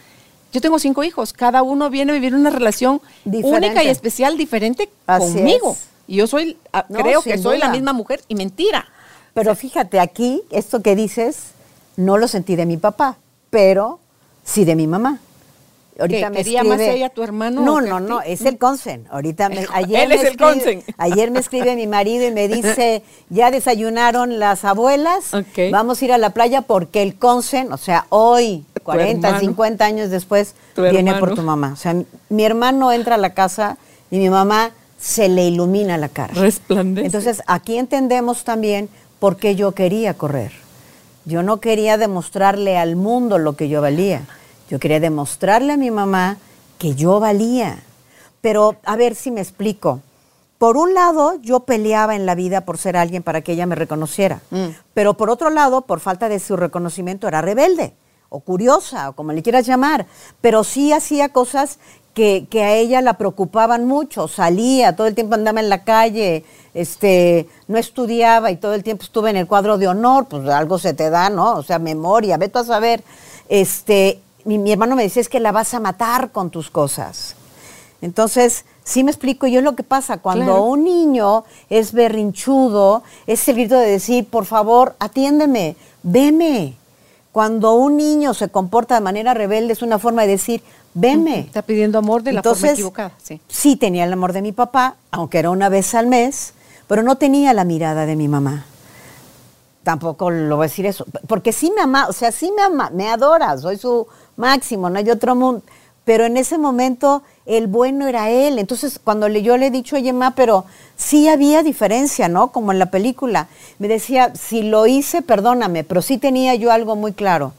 Yo tengo cinco hijos, cada uno viene a vivir una relación única y especial, diferente conmigo. Y yo soy, ah, creo que soy la misma mujer y mentira. Pero fíjate, aquí, esto que dices, no lo sentí de mi papá, pero sí de mi mamá. Ahorita me ¿Quería más ella tu hermano? No, no, no, es el consen. Ahorita me, ayer Él es el consen. Ayer me escribe mi marido y me dice, ya desayunaron las abuelas, vamos a ir a la playa porque el consen, o sea, hoy, 40, 50 años después, viene por tu mamá. O sea, mi hermano entra a la casa y mi mamá se le ilumina la cara. Resplandece. Entonces, aquí entendemos también por qué yo quería correr. Yo no quería demostrarle al mundo lo que yo valía. Yo quería demostrarle a mi mamá que yo valía. Pero a ver si me explico. Por un lado, yo peleaba en la vida por ser alguien para que ella me reconociera. Mm. Pero por otro lado, por falta de su reconocimiento, era rebelde o curiosa, o como le quieras llamar. Pero sí hacía cosas que, que, a ella la preocupaban mucho. Salía, todo el tiempo andaba en la calle, este, no estudiaba y todo el tiempo estuve en el cuadro de honor, pues algo se te da, ¿no? O sea, memoria, vete a saber. Este, mi, hermano me decía, es que la vas a matar con tus cosas. Entonces, sí me explico, yo es lo que pasa, cuando un niño es berrinchudo, es el grito de decir, por favor, atiéndeme, veme. Cuando un niño se comporta de manera rebelde, es una forma de decir, veme. Está pidiendo amor de la forma equivocada. Sí. sí, tenía el amor de mi papá, aunque era una vez al mes, pero no tenía la mirada de mi mamá tampoco lo voy a decir eso, porque sí me ama, o sea, sí me ama, me adora, soy su máximo, no hay otro mundo, pero en ese momento el bueno era él, entonces cuando yo le he dicho, oye, ma, pero sí había diferencia, ¿no? Como en la película, me decía, si lo hice, perdóname, pero sí tenía yo algo muy claro,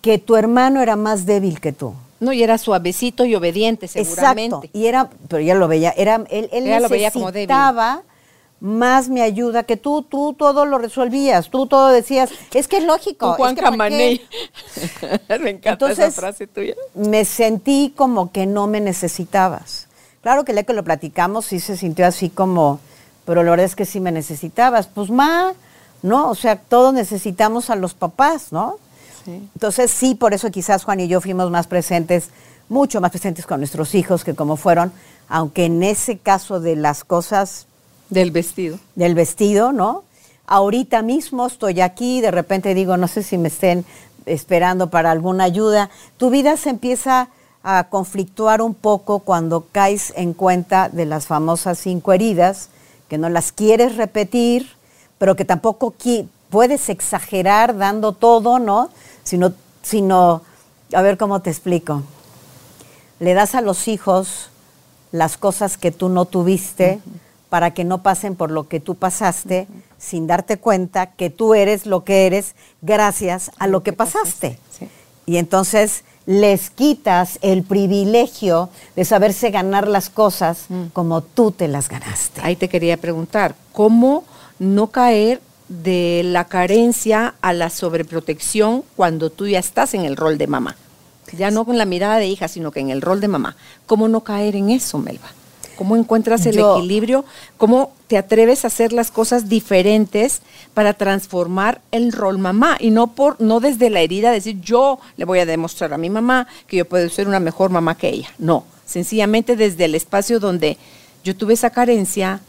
que tu hermano era más débil que tú. No, y era suavecito y obediente, seguramente. Exacto, y era, pero ya lo veía, era, él, él necesitaba... Lo veía como débil más me ayuda que tú, tú todo lo resolvías, tú todo decías, es que es lógico. Juan es me encanta esa frase tuya. Me sentí como que no me necesitabas. Claro que le que lo platicamos sí se sintió así como, pero la verdad es que sí me necesitabas. Pues ma, ¿no? O sea, todos necesitamos a los papás, ¿no? Sí. Entonces sí, por eso quizás Juan y yo fuimos más presentes, mucho más presentes con nuestros hijos que como fueron, aunque en ese caso de las cosas del vestido. Del vestido, ¿no? Ahorita mismo estoy aquí, de repente digo, no sé si me estén esperando para alguna ayuda. Tu vida se empieza a conflictuar un poco cuando caes en cuenta de las famosas cinco heridas, que no las quieres repetir, pero que tampoco puedes exagerar dando todo, ¿no? Sino, sino, a ver cómo te explico. Le das a los hijos las cosas que tú no tuviste para que no pasen por lo que tú pasaste sin darte cuenta que tú eres lo que eres gracias a lo que pasaste. Y entonces les quitas el privilegio de saberse ganar las cosas mm. como tú te las ganaste. Ahí te quería preguntar, ¿cómo no caer de la carencia a la sobreprotección cuando tú ya estás en el rol de mamá? Ya no con la mirada de hija, sino que en el rol de mamá. ¿Cómo no caer en eso, Melba? ¿Cómo encuentras el equilibrio? ¿Cómo te atreves a hacer las cosas diferentes para transformar el rol mamá? Y no por, no desde la herida decir yo le voy a demostrar a mi mamá que yo puedo ser una mejor mamá que ella. No, sencillamente desde el espacio donde yo tuve esa carencia,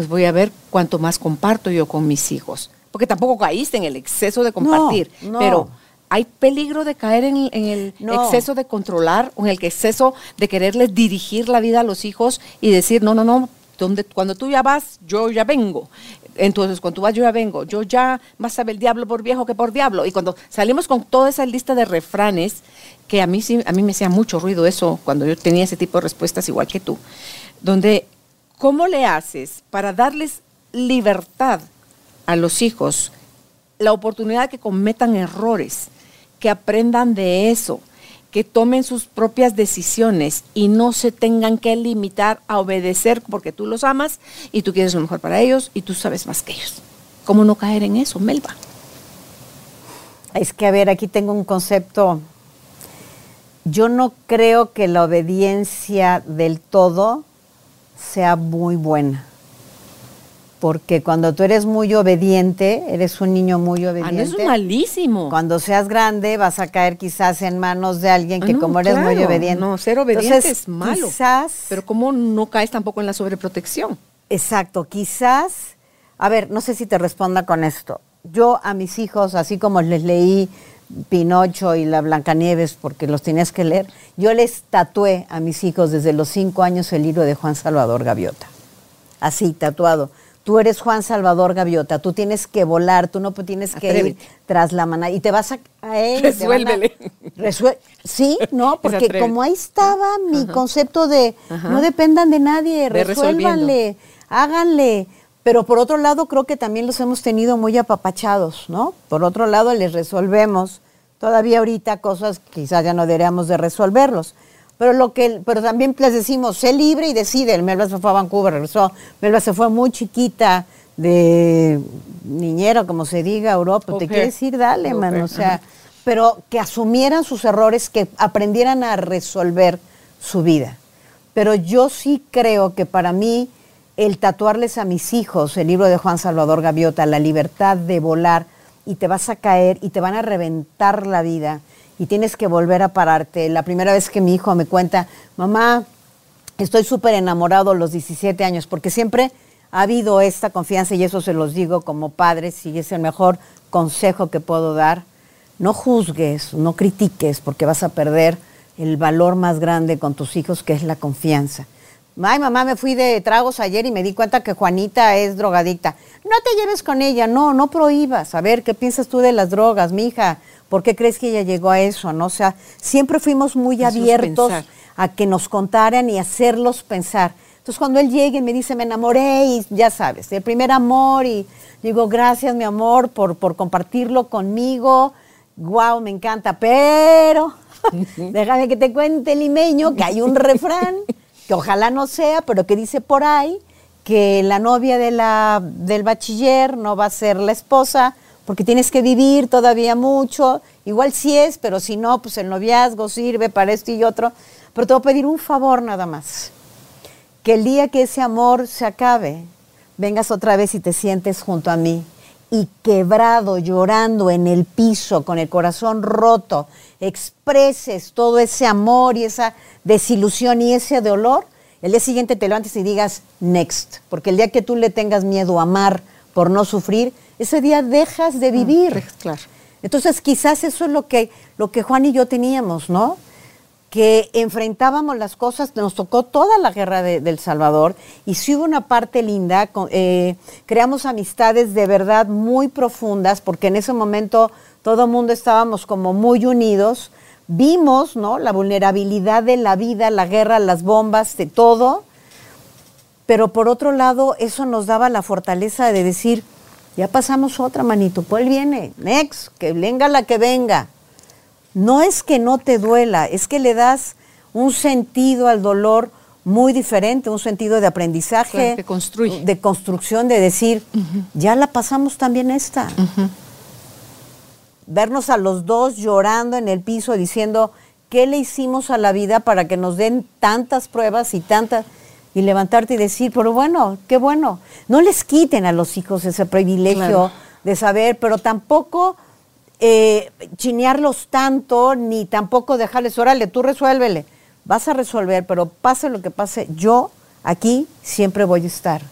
pues voy a ver cuánto más comparto yo con mis hijos. Porque tampoco caíste en el exceso de compartir, pero hay peligro de caer en, el exceso de controlar o en el exceso de quererles dirigir la vida a los hijos y decir, no, no, no, donde, cuando tú ya vas, yo ya vengo. Entonces, cuando tú vas, yo ya vengo. Yo ya más sabe el diablo por viejo que por diablo. Y cuando salimos con toda esa lista de refranes, que a mí, sí, a mí me hacía mucho ruido eso cuando yo tenía ese tipo de respuestas igual que tú, donde, ¿cómo le haces para darles libertad a los hijos, la oportunidad de que cometan errores? que aprendan de eso, que tomen sus propias decisiones y no se tengan que limitar a obedecer porque tú los amas y tú quieres lo mejor para ellos y tú sabes más que ellos. ¿Cómo no caer en eso, Melba? Es que, a ver, aquí tengo un concepto. Yo no creo que la obediencia del todo sea muy buena porque cuando tú eres muy obediente, eres un niño muy obediente. Ah, eso es malísimo. Cuando seas grande vas a caer quizás en manos de alguien que ah, como eres muy obediente. No, ser obediente es malo. Quizás. Pero cómo no caes tampoco en la sobreprotección. Exacto, quizás. A ver, no sé si te responda con esto. Yo a mis hijos, así como les leí Pinocho y la Blancanieves porque los tenías que leer. Yo les tatué a mis hijos desde los cinco años el libro de Juan Salvador Gaviota. Así, tatuado. Tú eres Juan Salvador Gaviota, tú tienes que volar, tú no tienes que ir tras la mano y te vas a, a él. Resuélvele. sí, no, porque como ahí estaba mi concepto de no dependan de nadie, resuélvanle, háganle. Pero por otro lado, creo que también los hemos tenido muy apapachados, ¿no? Por otro lado, les resolvemos todavía ahorita cosas que quizás ya no deberíamos de resolverlos. Pero lo que, pero también les decimos, sé libre y decide. El Melba se fue a Vancouver, regresó. Melba se fue muy chiquita de niñera, como se diga, Europa. Te quiere decir, dale, man. O sea, pero que asumieran sus errores, que aprendieran a resolver su vida. Pero yo sí creo que para mí el tatuarles a mis hijos el libro de Juan Salvador Gaviota, La libertad de volar, y te vas a caer y te van a reventar la vida y tienes que volver a pararte. La primera vez que mi hijo me cuenta, mamá, estoy súper enamorado a los 17 años, porque siempre ha habido esta confianza y eso se los digo como padres y es el mejor consejo que puedo dar. No juzgues, no critiques, porque vas a perder el valor más grande con tus hijos, que es la confianza. Ay, mamá, me fui de tragos ayer y me di cuenta que Juanita es drogadicta. No te lleves con ella, no, no prohíbas. A ver, ¿qué piensas tú de las drogas, mi hija? ¿Por qué crees que ella llegó a eso? ¿no? O sea, siempre fuimos muy abiertos a que nos contaran y hacerlos pensar. Entonces, cuando él llegue y me dice, me enamoré, y ya sabes, el primer amor, y digo, gracias, mi amor, por, por compartirlo conmigo. Guau, me encanta, pero déjame que te cuente, limeño, que hay un refrán que ojalá no sea, pero que dice por ahí que la novia del bachiller no va a ser la esposa porque tienes que vivir todavía mucho, igual sí es, pero si no, pues el noviazgo sirve para esto y otro, pero te voy a pedir un favor nada más, que el día que ese amor se acabe, vengas otra vez y te sientes junto a mí y quebrado, llorando en el piso, con el corazón roto, expreses todo ese amor y esa desilusión y ese dolor, el día siguiente te levantes y digas next, porque el día que tú le tengas miedo a amar por no sufrir, ese día dejas de ah, vivir. claro. Entonces quizás eso es lo que, lo que Juan y yo teníamos, ¿no? Que enfrentábamos las cosas, nos tocó toda la guerra de, del Salvador y sí hubo una parte linda, eh, creamos amistades de verdad muy profundas porque en ese momento todo el mundo estábamos como muy unidos, vimos ¿no? la vulnerabilidad de la vida, la guerra, las bombas, de todo, pero por otro lado eso nos daba la fortaleza de decir, ya pasamos otra manito, pues viene, next, que venga la que venga no es que no te duela, es que le das un sentido al dolor muy diferente, un sentido de aprendizaje, de, construcción, de decir, ya la pasamos también esta. Vernos a los dos llorando en el piso diciendo, ¿qué le hicimos a la vida para que nos den tantas pruebas y tantas... Y levantarte y decir, pero bueno, qué bueno. No les quiten a los hijos ese privilegio de saber, pero tampoco eh, chinearlos tanto, ni tampoco dejarles, órale, tú resuélvele. Vas a resolver, pero pase lo que pase, yo aquí siempre voy a estar.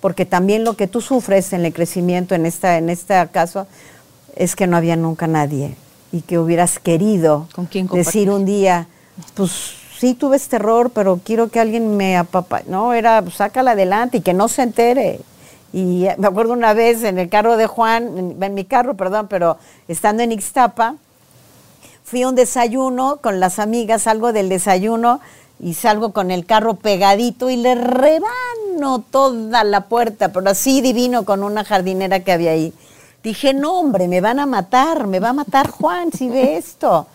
Porque también lo que tú sufres en el crecimiento, en, esta, en este caso, es que no había nunca nadie. Y que hubieras querido decir un día, pues sí tuve este error, pero quiero que alguien me apapa. No, era, pues, sácala adelante y que no se entere. Y me acuerdo una vez en el carro de Juan, en, mi carro, perdón, pero estando en Ixtapa, fui a un desayuno con las amigas, salgo del desayuno y salgo con el carro pegadito y le rebano toda la puerta, pero así divino con una jardinera que había ahí. Dije, no hombre, me van a matar, me va a matar Juan si ve esto.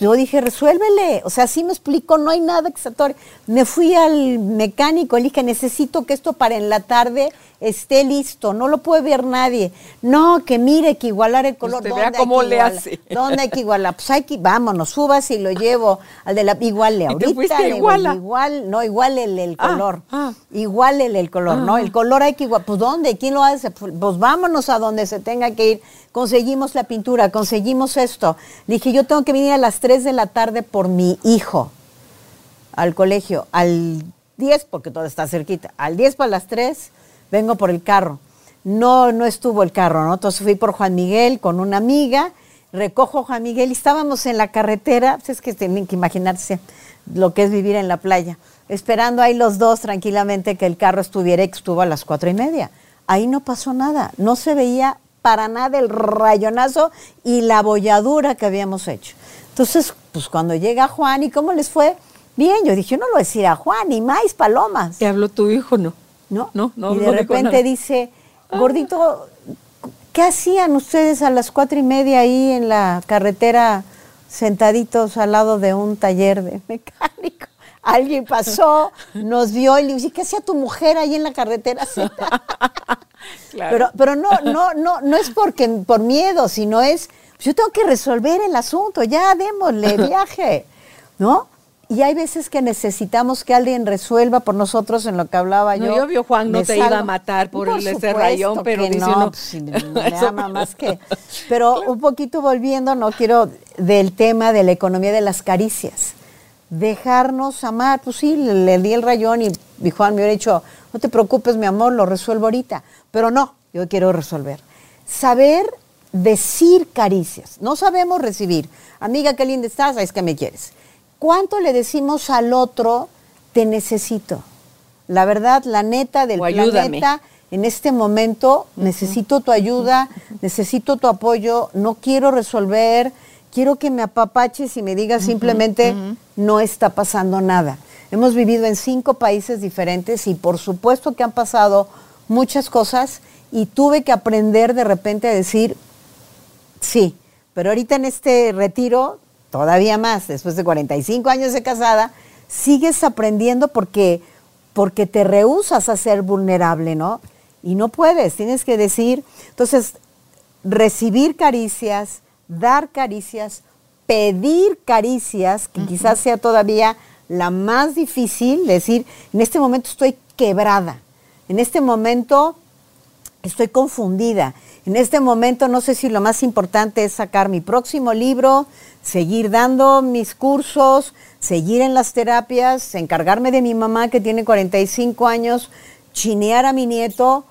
Yo dije, resuélvele. O sea, sí me explico, no hay nada exatorio. Me fui al mecánico, le dije, necesito que esto para en la tarde esté listo, no lo puede ver nadie. No, que mire, que igualar el color. Usted vea cómo le hace. ¿Dónde hay que igualar? Pues hay que, vámonos, subas y lo llevo al de la, igual le ahorita. igual, no, igual el, ah, color. Ah. Igual el, color, ¿no? El color hay que igual, pues ¿dónde? ¿Quién lo hace? Pues, pues vámonos a donde se tenga que ir. Conseguimos la pintura, conseguimos esto. Le dije, yo tengo que venir a las 3 de la tarde por mi hijo al colegio, al 10, porque todo está cerquita, al 10 para las 3 vengo por el carro. No, no estuvo el carro, ¿no? Entonces fui por Juan Miguel con una amiga, recojo a Juan Miguel y estábamos en la carretera, pues es que tienen que imaginarse lo que es vivir en la playa, esperando ahí los dos tranquilamente que el carro estuviera, que estuvo a las cuatro y media. Ahí no pasó nada, no se veía para nada el rayonazo y la bolladura que habíamos hecho. Entonces, pues cuando llega Juan, ¿y cómo les fue? Bien, yo dije, no lo voy a Juan, ni más palomas. ¿Te habló tu hijo? No. No, no, no. Y de repente dice, gordito, ¿qué hacían ustedes a las cuatro y media ahí en la carretera sentaditos al lado de un taller de mecánico? Alguien pasó, nos vio y le dije, ¿qué hacía tu mujer ahí en la carretera? Pero, pero no, no, no, no es porque por miedo, sino es, pues yo tengo que resolver el asunto, ya démosle viaje, ¿no? Y hay veces que necesitamos que alguien resuelva por nosotros en lo que hablaba yo. No, yo vio Juan no te iba a matar por, el ese rayón, pero dice no, pues, me ama más que. Pero un poquito volviendo, no quiero del tema de la economía de las caricias. Dejarnos amar, pues sí, le, di el rayón y, y Juan me hubiera dicho, no te preocupes, mi amor, lo resuelvo ahorita. Pero no, yo quiero resolver. Saber decir caricias. No sabemos recibir. Amiga, qué linda estás, es que me quieres ¿Cuánto le decimos al otro, te necesito? La verdad, la neta del planeta, en este momento necesito tu ayuda, necesito tu apoyo, no quiero resolver, quiero que me apapaches y me digas simplemente, no está pasando nada. Hemos vivido en cinco países diferentes y por supuesto que han pasado muchas cosas y tuve que aprender de repente a decir, sí, pero ahorita en este retiro todavía más, después de 45 años de casada, sigues aprendiendo porque, porque te rehusas a ser vulnerable, ¿no? Y no puedes, tienes que decir, entonces, recibir caricias, dar caricias, pedir caricias, que quizás sea todavía la más difícil, decir, en este momento estoy quebrada, en este momento estoy confundida, en este momento no sé si lo más importante es sacar mi próximo libro, seguir dando mis cursos, seguir en las terapias, encargarme de mi mamá que tiene 45 años, chinear a mi nieto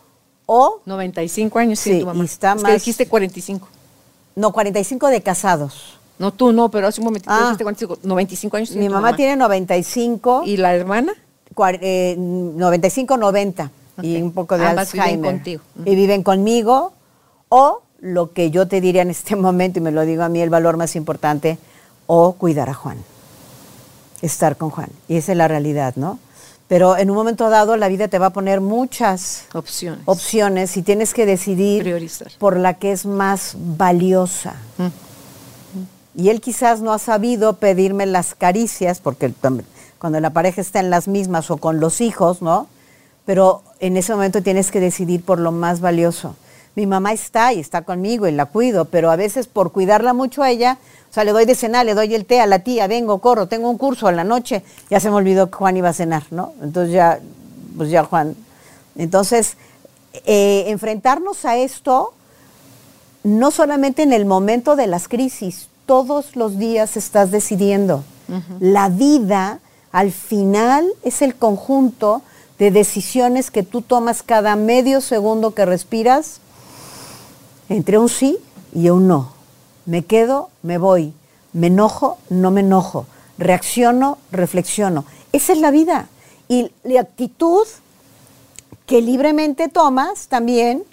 o... 95 años, sí, tu mamá. Y está es más... dijiste 45. No, 45 de casados. No, tú no, pero hace un momentito ah, dijiste 45, 95 años. Mi mamá, tiene 95. ¿Y la hermana? 95, 90. Y un poco de Alzheimer. Viven contigo. Y viven conmigo o lo que yo te diría en este momento, y me lo digo a mí, el valor más importante, o cuidar a Juan, estar con Juan. Y esa es la realidad, ¿no? Pero en un momento dado la vida te va a poner muchas opciones, opciones y tienes que decidir Priorizar. por la que es más valiosa. Y él quizás no ha sabido pedirme las caricias, porque cuando la pareja está en las mismas o con los hijos, ¿no? Pero en ese momento tienes que decidir por lo más valioso mi mamá está y está conmigo y la cuido, pero a veces por cuidarla mucho a ella, o sea, le doy de cenar, le doy el té a la tía, vengo, corro, tengo un curso a la noche, ya se me olvidó que Juan iba a cenar, ¿no? Entonces ya, pues ya Juan. Entonces, eh, enfrentarnos a esto, no solamente en el momento de las crisis, todos los días estás decidiendo. La vida, al final, es el conjunto de decisiones que tú tomas cada medio segundo que respiras entre un sí y un no. Me quedo, me voy. Me enojo, no me enojo. Reacciono, reflexiono. Esa es la vida. Y la actitud que libremente tomas también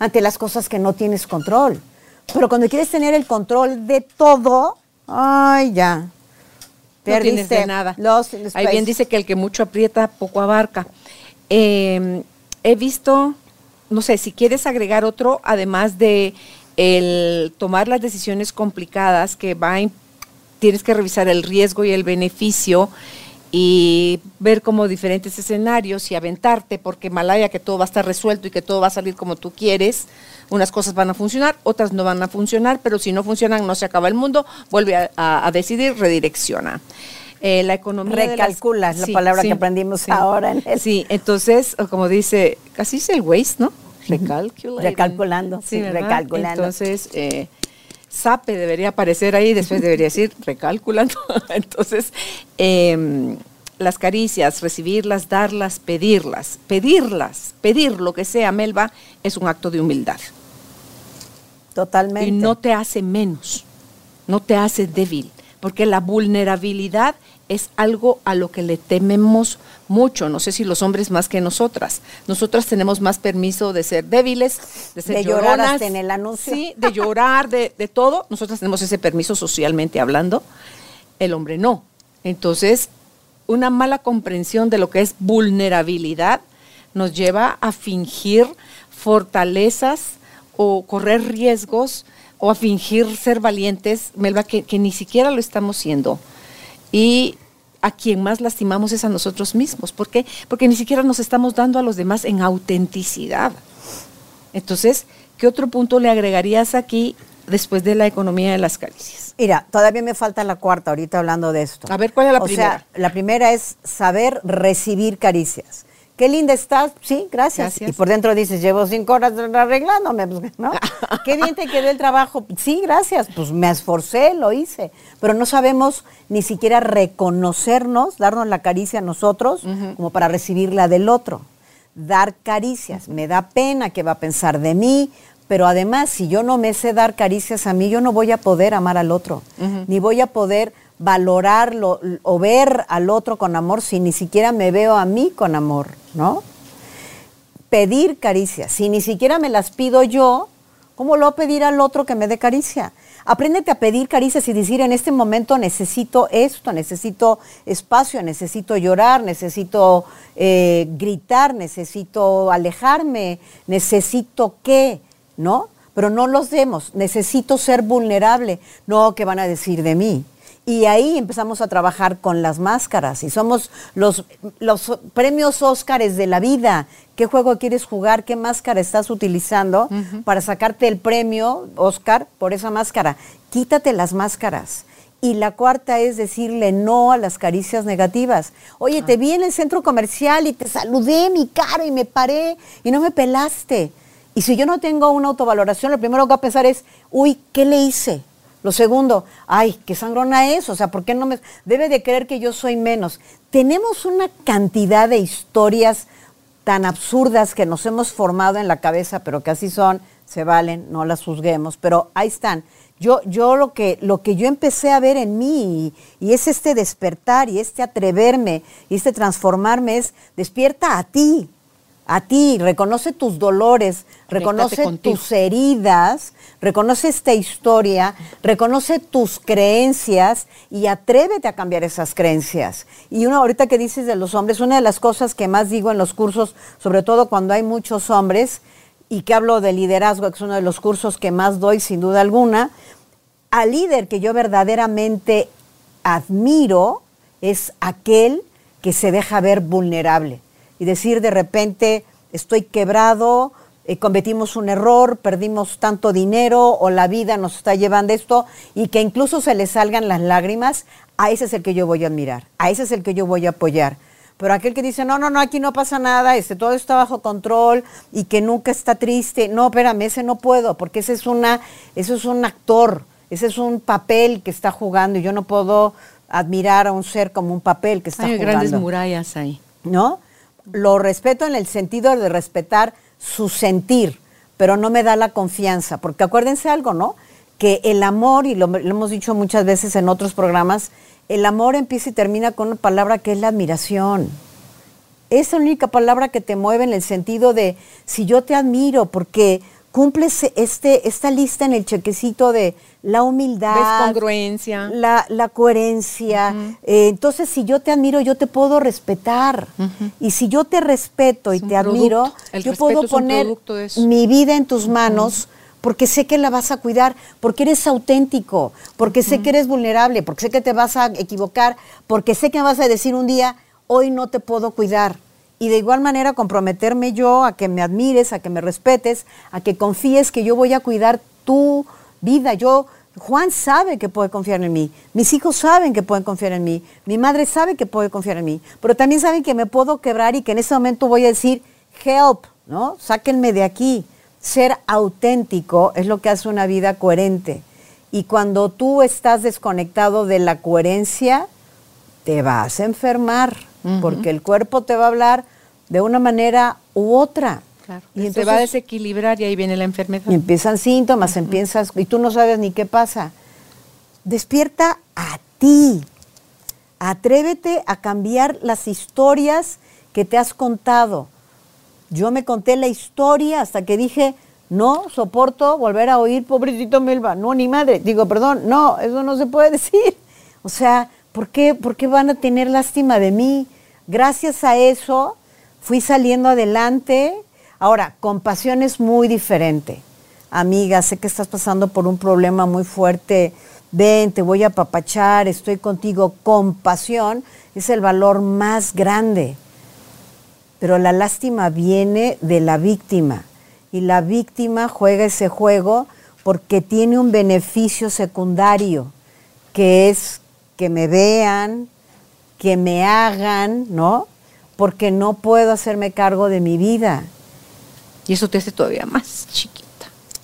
ante las cosas que no tienes control. Pero cuando quieres tener el control de todo, ay, ya. Perdiste no nada. Los, Ahí bien dice que el que mucho aprieta, poco abarca. Eh, he visto no sé, si quieres agregar otro, además de el tomar las decisiones complicadas que va tienes que revisar el riesgo y el beneficio y ver como diferentes escenarios y aventarte, porque malaya que todo va a estar resuelto y que todo va a salir como tú quieres. Unas cosas van a funcionar, otras no van a funcionar, pero si no funcionan no se acaba el mundo, vuelve a, decidir, redirecciona. Eh, la economía. Recalcula, es la palabra que aprendimos ahora. En Sí, entonces, como dice, casi es el waste, ¿no? Recalculando, sí, recalculando. Entonces, eh, SAPE debería aparecer ahí, después debería decir recalculando. Entonces, em, las caricias, recibirlas, darlas, pedirlas, pedirlas, pedir lo que sea, Melba, es un acto de humildad. Totalmente. Y no te hace menos. no te hace débil, porque la vulnerabilidad es algo a lo que le tememos mucho. No sé si los hombres más que nosotras. Nosotras tenemos más permiso de ser débiles, de ser de llorar hasta en el anuncio. Sí, de llorar, de, de todo. Nosotras tenemos ese permiso socialmente hablando. El hombre no. Entonces, una mala comprensión de lo que es vulnerabilidad nos lleva a fingir fortalezas o correr riesgos o a fingir ser valientes, Melba, que, que ni siquiera lo estamos siendo. Y a quien más lastimamos es a nosotros mismos. ¿Por qué? Porque ni siquiera nos estamos dando a los demás en autenticidad. Entonces, ¿qué otro punto le agregarías aquí después de la economía de las caricias? Mira, todavía me falta la cuarta ahorita hablando de esto. A ver, ¿cuál es la o primera? Sea, la primera es saber recibir caricias. Qué linda estás, sí, gracias. Gracias. Y por dentro dices, llevo cinco horas arreglándome, pues, ¿no? Qué bien te quedó el trabajo. Sí, gracias, pues me esforcé, lo hice. Pero no sabemos ni siquiera reconocernos, darnos la caricia a nosotros, como para recibirla del otro. Dar caricias. Me da pena que va a pensar de mí, pero además, si yo no me sé dar caricias a mí, yo no voy a poder amar al otro, ni voy a poder valorarlo o ver al otro con amor si ni siquiera me veo a mí con amor, ¿no? Pedir caricias, si ni siquiera me las pido yo, ¿cómo lo voy a pedir al otro que me dé caricia? Apréndete a pedir caricias y decir en este momento necesito esto, necesito espacio, necesito llorar, necesito eh, gritar, necesito alejarme, necesito qué, ¿no? Pero no los demos, necesito ser vulnerable, no que van a decir de mí. Y ahí empezamos a trabajar con las máscaras y somos los, los premios Óscares de la vida. ¿Qué juego quieres jugar? ¿Qué máscara estás utilizando para sacarte el premio Óscar por esa máscara? Quítate las máscaras. Y la cuarta es decirle no a las caricias negativas. Oye, te vi en el centro comercial y te saludé mi cara y me paré y no me pelaste. Y si yo no tengo una autovaloración, lo primero que voy a pensar es, uy, ¿qué le hice? Lo segundo, ay, qué sangrona es, o sea, ¿por qué no me... Debe de creer que yo soy menos. Tenemos una cantidad de historias tan absurdas que nos hemos formado en la cabeza, pero que así son, se valen, no las juzguemos, pero ahí están. Yo, yo lo que, lo que yo empecé a ver en mí, y, y es este despertar, y este atreverme, y este transformarme, es despierta a ti, a ti, reconoce tus dolores, reconoce contigo. tus heridas, reconoce esta historia, reconoce tus creencias y atrévete a cambiar esas creencias. Y una ahorita que dices de los hombres, una de las cosas que más digo en los cursos, sobre todo cuando hay muchos hombres, y que hablo de liderazgo, que es uno de los cursos que más doy sin duda alguna, al líder que yo verdaderamente admiro es aquel que se deja ver vulnerable y decir de repente, estoy quebrado, eh, cometimos un error, perdimos tanto dinero o la vida nos está llevando esto y que incluso se le salgan las lágrimas, a ese es el que yo voy a admirar, a ese es el que yo voy a apoyar. Pero aquel que dice, no, no, no, aquí no pasa nada, este, todo está bajo control y que nunca está triste, no, espérame, ese no puedo, porque ese es, una, eso es un actor, ese es un papel que está jugando y yo no puedo admirar a un ser como un papel que está Hay jugando. grandes murallas ahí. ¿no? Lo respeto en el sentido de respetar su sentir, pero no me da la confianza, porque acuérdense algo, ¿no? Que el amor, y lo, hemos dicho muchas veces en otros programas, el amor empieza y termina con una palabra que es la admiración. Es la única palabra que te mueve en el sentido de, si yo te admiro, porque cumples este, esta lista en el chequecito de la humildad, ¿Ves congruencia? la, la coherencia. Eh, entonces, si yo te admiro, yo te puedo respetar. Y si yo te respeto y Es te admiro. El yo puedo poner mi vida en tus manos. Porque sé que la vas a cuidar, porque eres auténtico, porque sé que eres vulnerable, porque sé que te vas a equivocar, porque sé que me vas a decir un día, hoy no te puedo cuidar. Y de igual manera comprometerme yo a que me admires, a que me respetes, a que confíes que yo voy a cuidar tu vida. Yo, Juan sabe que puede confiar en mí, mis hijos saben que pueden confiar en mí, mi madre sabe que puede confiar en mí, pero también saben que me puedo quebrar y que en ese momento voy a decir, help, ¿no? Sáquenme de aquí. Ser auténtico es lo que hace una vida coherente. Y cuando tú estás desconectado de la coherencia, te vas a enfermar, porque el cuerpo te va a hablar de una manera u otra. Claro. Y se va a desequilibrar y ahí viene la enfermedad. y empiezan síntomas, empiezas y tú no sabes ni qué pasa. despierta a ti. Atrévete a cambiar las historias que te has contado. Yo me conté la historia hasta que dije, no soporto volver a oír, pobrecito Melba, no, ni madre. Digo, perdón, no, eso no se puede decir. O sea, ¿por qué, ¿por qué van a tener lástima de mí? Gracias a eso fui saliendo adelante. Ahora, compasión es muy diferente. Amiga, sé que estás pasando por un problema muy fuerte. Ven, te voy a apapachar, estoy contigo. Compasión es el valor más grande. Pero la lástima viene de la víctima y la víctima juega ese juego porque tiene un beneficio secundario, que es que me vean, que me hagan, ¿no? Porque no puedo hacerme cargo de mi vida. Y eso te hace todavía más chiquita.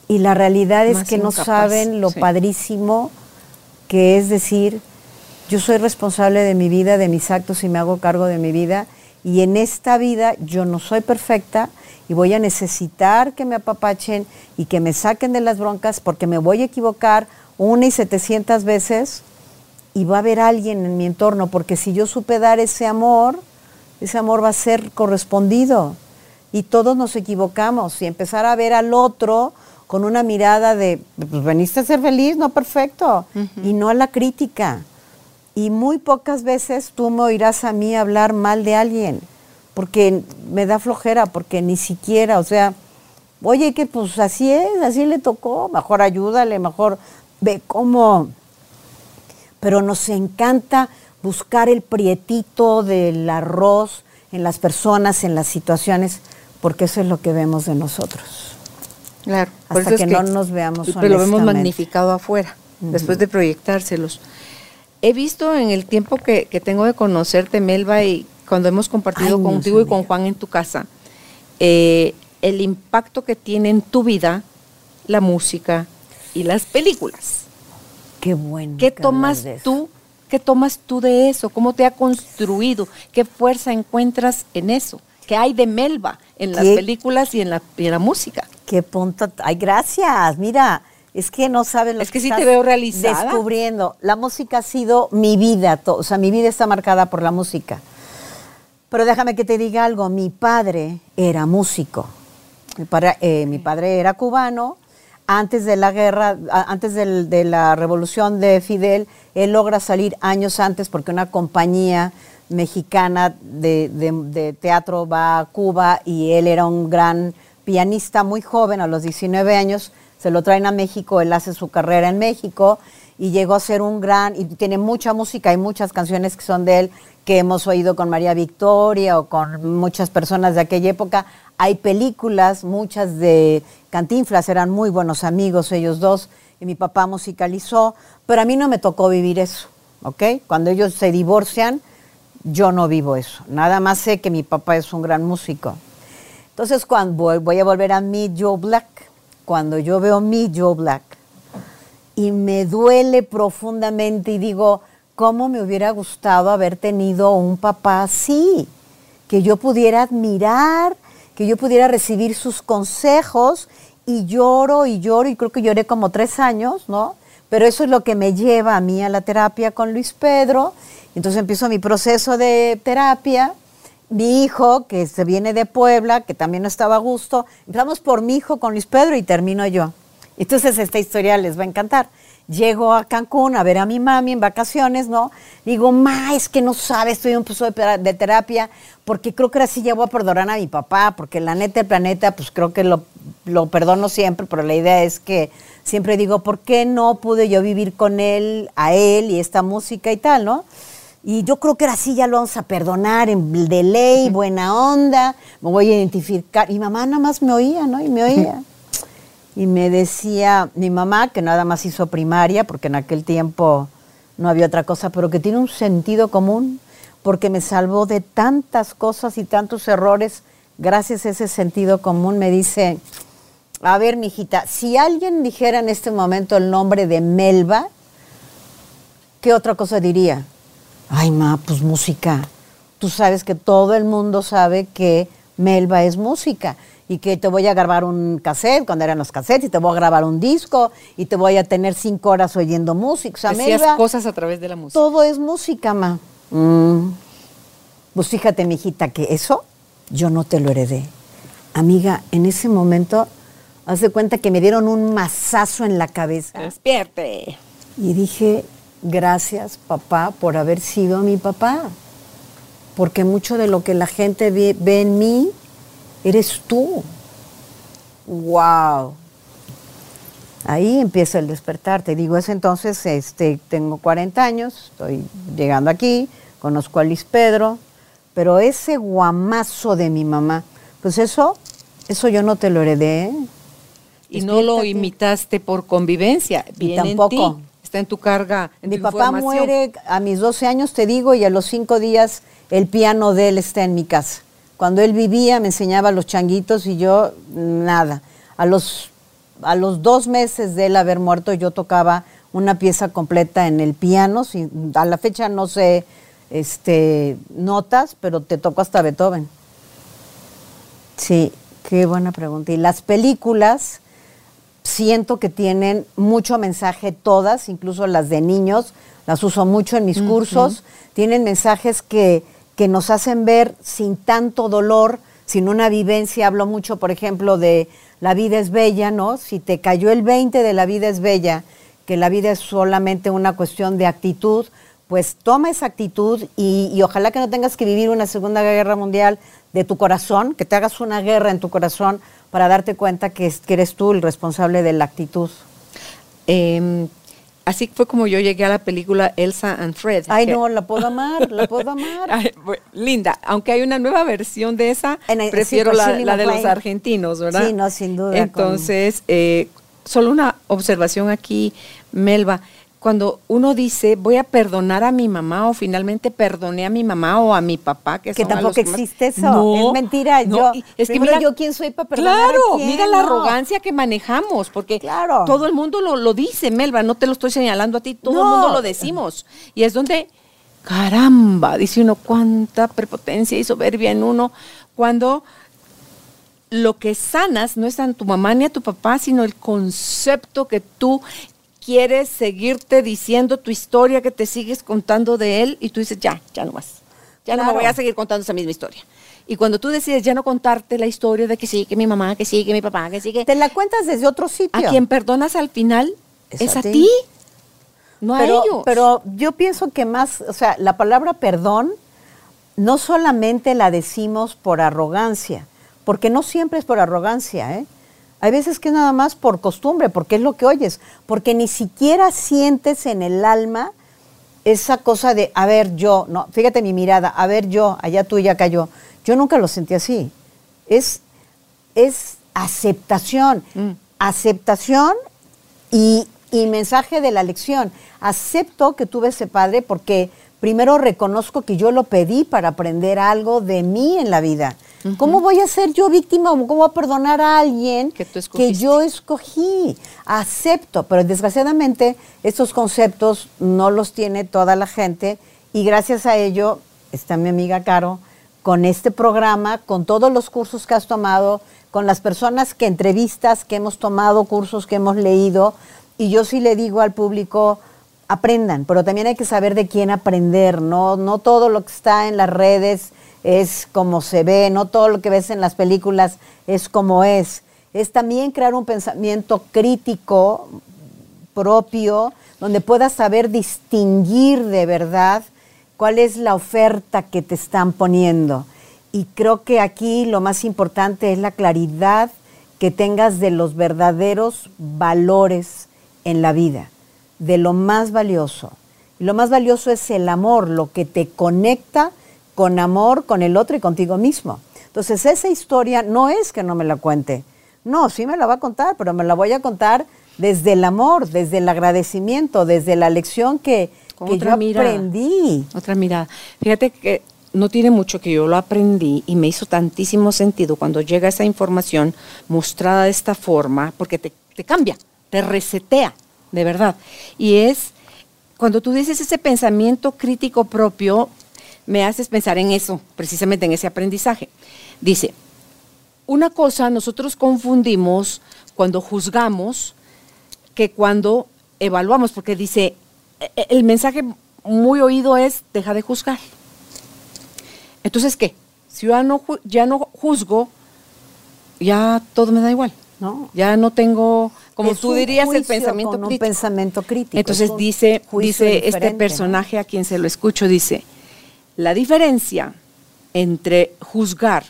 Y la realidad es que no saben lo padrísimo que es decir, yo soy responsable de mi vida, de mis actos y me hago cargo de mi vida. Y en esta vida yo no soy perfecta, y voy a necesitar que me apapachen y que me saquen de las broncas porque me voy a equivocar una y setecientas veces y va a haber alguien en mi entorno, porque si yo supe dar ese amor, ese amor va a ser correspondido. Y todos nos equivocamos y empezar a ver al otro con una mirada de, pues veniste a ser feliz, no perfecto, y no a la crítica. Y muy pocas veces tú me oirás a mí hablar mal de alguien porque me da flojera, porque ni siquiera, o sea, oye, que pues así es, así le tocó, mejor ayúdale, mejor ve cómo. Pero nos encanta buscar el prietito del arroz en las personas, en las situaciones, porque eso es lo que vemos de nosotros. Claro, hasta que, no nos veamos Pero lo vemos magnificado afuera, después de proyectárselos. He visto en el tiempo que, que tengo de conocerte, Melba, y cuando hemos compartido contigo y con Juan en tu casa, eh, el impacto que tiene en tu vida la música y las películas. Qué bueno. ¿Qué tomas tú? ¿Qué tomas tú de eso? ¿Cómo te ha construido? ¿Qué fuerza encuentras en eso? ¿Qué hay de Melba en las películas y en la, la música? Qué punto. Ay, gracias. Mira, es que no sabes lo es que, sí te veo realizada. Descubriendo. La música ha sido mi vida. O sea, mi vida está marcada por la música. Pero déjame que te diga algo, mi padre era músico. Mi padre, eh, mi padre era cubano. Antes de la guerra, antes de la revolución de Fidel, él logra salir años antes porque una compañía mexicana de, teatro va a Cuba y él era un gran pianista muy joven, a los 19 años, se lo traen a México, él hace su carrera en México y llegó a ser un gran, y tiene mucha música, hay muchas canciones que son de él, que hemos oído con María Victoria o con muchas personas de aquella época. Hay películas, muchas de Cantinflas, eran muy buenos amigos ellos dos, y mi papá musicalizó, pero a mí no me tocó vivir eso, ¿ok? Cuando ellos se divorcian, yo no vivo eso. Nada más sé que mi papá es un gran músico. Entonces, cuando voy a volver a mi Joe Black, cuando yo veo mi Joe Black, y me duele profundamente y digo, cómo me hubiera gustado haber tenido un papá así, que yo pudiera admirar, que yo pudiera recibir sus consejos y lloro y lloro y creo que lloré como tres años, ¿no? Pero eso es lo que me lleva a mí a la terapia con Luis Pedro. Entonces empiezo mi proceso de terapia. Mi hijo, que se viene de Puebla, que también no estaba a gusto, empezamos por mi hijo con Luis Pedro y termino yo. Entonces esta historia les va a encantar llego a Cancún a ver a mi mami en vacaciones, ¿no? Digo, ma, es que no sabes, estoy en un proceso de, terapia, porque creo que ahora sí ya voy a perdonar a mi papá, porque la neta, el planeta, pues creo que lo, lo perdono siempre, pero la idea es que siempre digo, ¿por qué no pude yo vivir con él, a él y esta música y tal, ¿no? Y yo creo que ahora sí ya lo vamos a perdonar en de ley, buena onda, me voy a identificar. Y mamá nada más me oía, ¿no? Y me oía y me decía mi mamá, que nada más hizo primaria, porque en aquel tiempo no había otra cosa, pero que tiene un sentido común, porque me salvó de tantas cosas y tantos errores, gracias a ese sentido común, me dice, a ver, mijita, si alguien dijera en este momento el nombre de Melba, ¿qué otra cosa diría? Ay, ma, pues música. Tú sabes que todo el mundo sabe que Melba es música. Y que te voy a grabar un cassette, cuando eran los cassettes, y te voy a grabar un disco, y te voy a tener cinco horas oyendo música. O sea, Melba, cosas a través de la música. todo es música, ma. Mm. Pues fíjate, mijita, que eso yo no te lo heredé. Amiga, en ese momento, haz de cuenta que me dieron un mazazo en la cabeza. Despierte. Y dije, gracias papá por haber sido mi papá. Porque mucho de lo que la gente ve, ve en mí, eres tú. ¡Wow! Ahí empieza el despertar. Te digo, es entonces, este, tengo 40 años, estoy llegando aquí, conozco a Luis Pedro, pero ese guamazo de mi mamá, pues eso, eso yo no te lo heredé. ¿eh? Y no lo imitaste por convivencia. Y Viene en tampoco. ti. Está en tu carga. En Mi tu papá muere a mis 12 años, te digo, y a los cinco días el piano de él está en mi casa. Cuando él vivía me enseñaba los changuitos y yo nada. A los, a los dos meses de él haber muerto yo tocaba una pieza completa en el piano. sin- a la fecha no sé este, notas, pero te toco hasta Beethoven. Sí, qué buena pregunta. Y las películas siento que tienen mucho mensaje todas, incluso las de niños, las uso mucho en mis cursos, tienen mensajes que, que nos hacen ver sin tanto dolor, sin una vivencia. Hablo mucho, por ejemplo, de la vida es bella, ¿no? Si te cayó el 20 de la vida es bella, que la vida es solamente una cuestión de actitud, pues toma esa actitud y, ojalá que no tengas que vivir una Segunda Guerra Mundial de tu corazón, que te hagas una guerra en tu corazón para darte cuenta que, es- que eres tú el responsable de la actitud. Eh, así fue como yo llegué a la película Elsa and Fred. Ay, que- no, la puedo amar, la puedo amar. Ay, linda, aunque hay una nueva versión de esa, prefiero la, la de los argentinos, ¿verdad? Sí, no, sin duda, Entonces, eh, solo una observación aquí, Melba. Cuando uno dice, voy a perdonar a mi mamá o finalmente perdoné a mi mamá o a mi papá, que, Que son a tampoco los más- existe eso, es mentira, yo- es que mira, yo, ¿quién soy para perdonar a Claro, quién? mira la No. arrogancia que manejamos, porque Claro. todo el mundo lo, lo dice, Melba, no te lo estoy señalando a ti, todo el mundo lo decimos. Y es donde, caramba, dice uno, cuánta prepotencia y soberbia en uno, cuando lo que sanas no es a tu mamá ni a tu papá, sino el concepto que tú quieres seguirte diciendo tu historia que te sigues contando de él y tú dices, ya, ya no más. Ya no me voy a seguir contando esa misma historia. Y cuando tú decides ya no contarte la historia de que sí, que mi mamá, que sí, que mi papá, que sí, que... Te la cuentas desde otro sitio. A quien perdonas al final Es es, a a, ti. ti. no pero, a ellos. Pero yo pienso que más, o sea, la palabra perdón no solamente la decimos por arrogancia, porque no siempre es por arrogancia, ¿eh? Hay veces que es nada más por costumbre, porque es lo que oyes, porque ni siquiera sientes en el alma esa cosa de, a ver, yo, no, fíjate mi mirada, a ver, yo, allá tú y acá yo. Yo nunca lo sentí así. Es, es aceptación, Mm. aceptación y, y mensaje de la lección. Acepto que tuve ese padre porque primero reconozco que yo lo pedí para aprender algo de mí en la vida. ¿Cómo voy a ser yo víctima o cómo voy a perdonar a alguien Que tú que yo escogí? Acepto, pero desgraciadamente estos conceptos no los tiene toda la gente y gracias a ello está mi amiga Caro con este programa, con todos los cursos que has tomado, con las personas que entrevistas, que hemos tomado cursos, que hemos leído, y yo sí le digo al público, aprendan, pero también hay que saber de quién aprender, no, no todo lo que está en las redes es como se ve, no todo lo que ves en las películas es como es. Es también crear un pensamiento crítico propio, donde puedas saber distinguir de verdad cuál es la oferta que te están poniendo. Y creo que aquí lo más importante es la claridad que tengas de los verdaderos valores en la vida, de lo más valioso. Y lo más valioso es el amor, lo que te conecta con amor con el otro y contigo mismo. Entonces esa historia no es que no me la cuente. No, sí me la va a contar, pero me la voy a contar desde el amor, desde el agradecimiento, desde la lección que, Con que otra yo mirada. aprendí. Otra mirada. Fíjate que no tiene mucho que yo lo aprendí y me hizo tantísimo sentido cuando llega esa información mostrada de esta forma, porque te, te cambia, te resetea, de verdad. Y es cuando tú dices ese pensamiento crítico propio, me haces pensar en eso, precisamente en ese aprendizaje. Dice, una cosa nosotros confundimos cuando juzgamos que cuando evaluamos, porque dice, e- e- el mensaje muy oído es, deja de juzgar. Entonces, ¿qué? Si yo ya no, ya no juzgo, ya todo me da igual. No. Ya no tengo, como Es tú un dirías, el pensamiento con un crítico. pensamiento crítico. Entonces es un dice, dice este personaje a quien se lo escucho, dice, la diferencia entre juzgar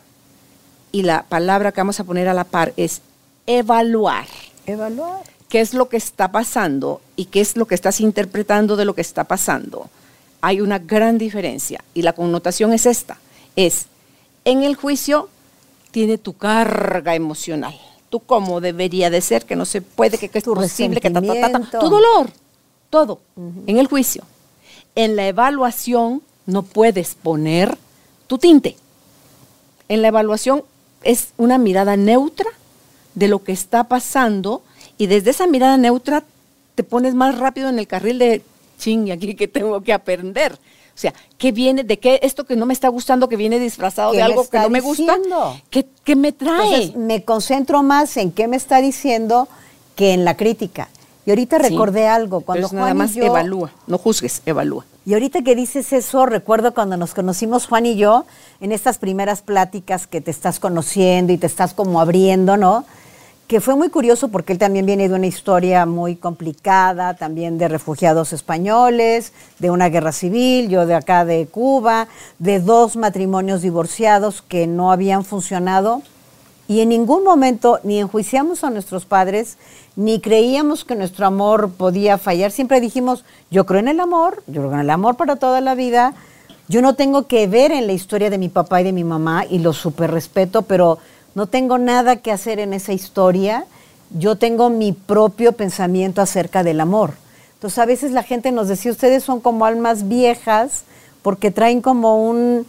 y la palabra que vamos a poner a la par es evaluar Evaluar. qué es lo que está pasando y qué es lo que estás interpretando de lo que está pasando. Hay una gran diferencia y la connotación es esta, es en el juicio tiene tu carga emocional, tú cómo debería de ser, que no se puede, que, que es Tu posible, que ta, ta, ta, tu dolor, todo, en el juicio. En la evaluación no puedes poner tu tinte. En la evaluación es una mirada neutra de lo que está pasando y desde esa mirada neutra te pones más rápido en el carril de ching, y aquí que tengo que aprender. O sea, ¿qué viene? ¿De qué esto que no me está gustando, que viene disfrazado ¿Qué de algo que no me gusta? diciendo? ¿Qué, qué me trae? Entonces, me concentro más en qué me está diciendo que en la crítica. Y ahorita Sí. recordé algo. Cuando Entonces, nada Juan más y yo, evalúa, no juzgues, evalúa. Y ahorita que dices eso, recuerdo cuando nos conocimos Juan y yo, en estas primeras pláticas que te estás conociendo y te estás como abriendo, ¿no? Que fue muy curioso porque él también viene de una historia muy complicada, también de refugiados españoles, de una guerra civil, yo de acá de Cuba, de dos matrimonios divorciados que no habían funcionado. Y en ningún momento ni enjuiciamos a nuestros padres, ni creíamos que nuestro amor podía fallar. Siempre dijimos, yo creo en el amor, yo creo en el amor para toda la vida. Yo no tengo que ver en la historia de mi papá y de mi mamá y lo súper respeto, pero no tengo nada que hacer en esa historia. Yo tengo mi propio pensamiento acerca del amor. Entonces a veces la gente nos decía, ustedes son como almas viejas porque traen como un,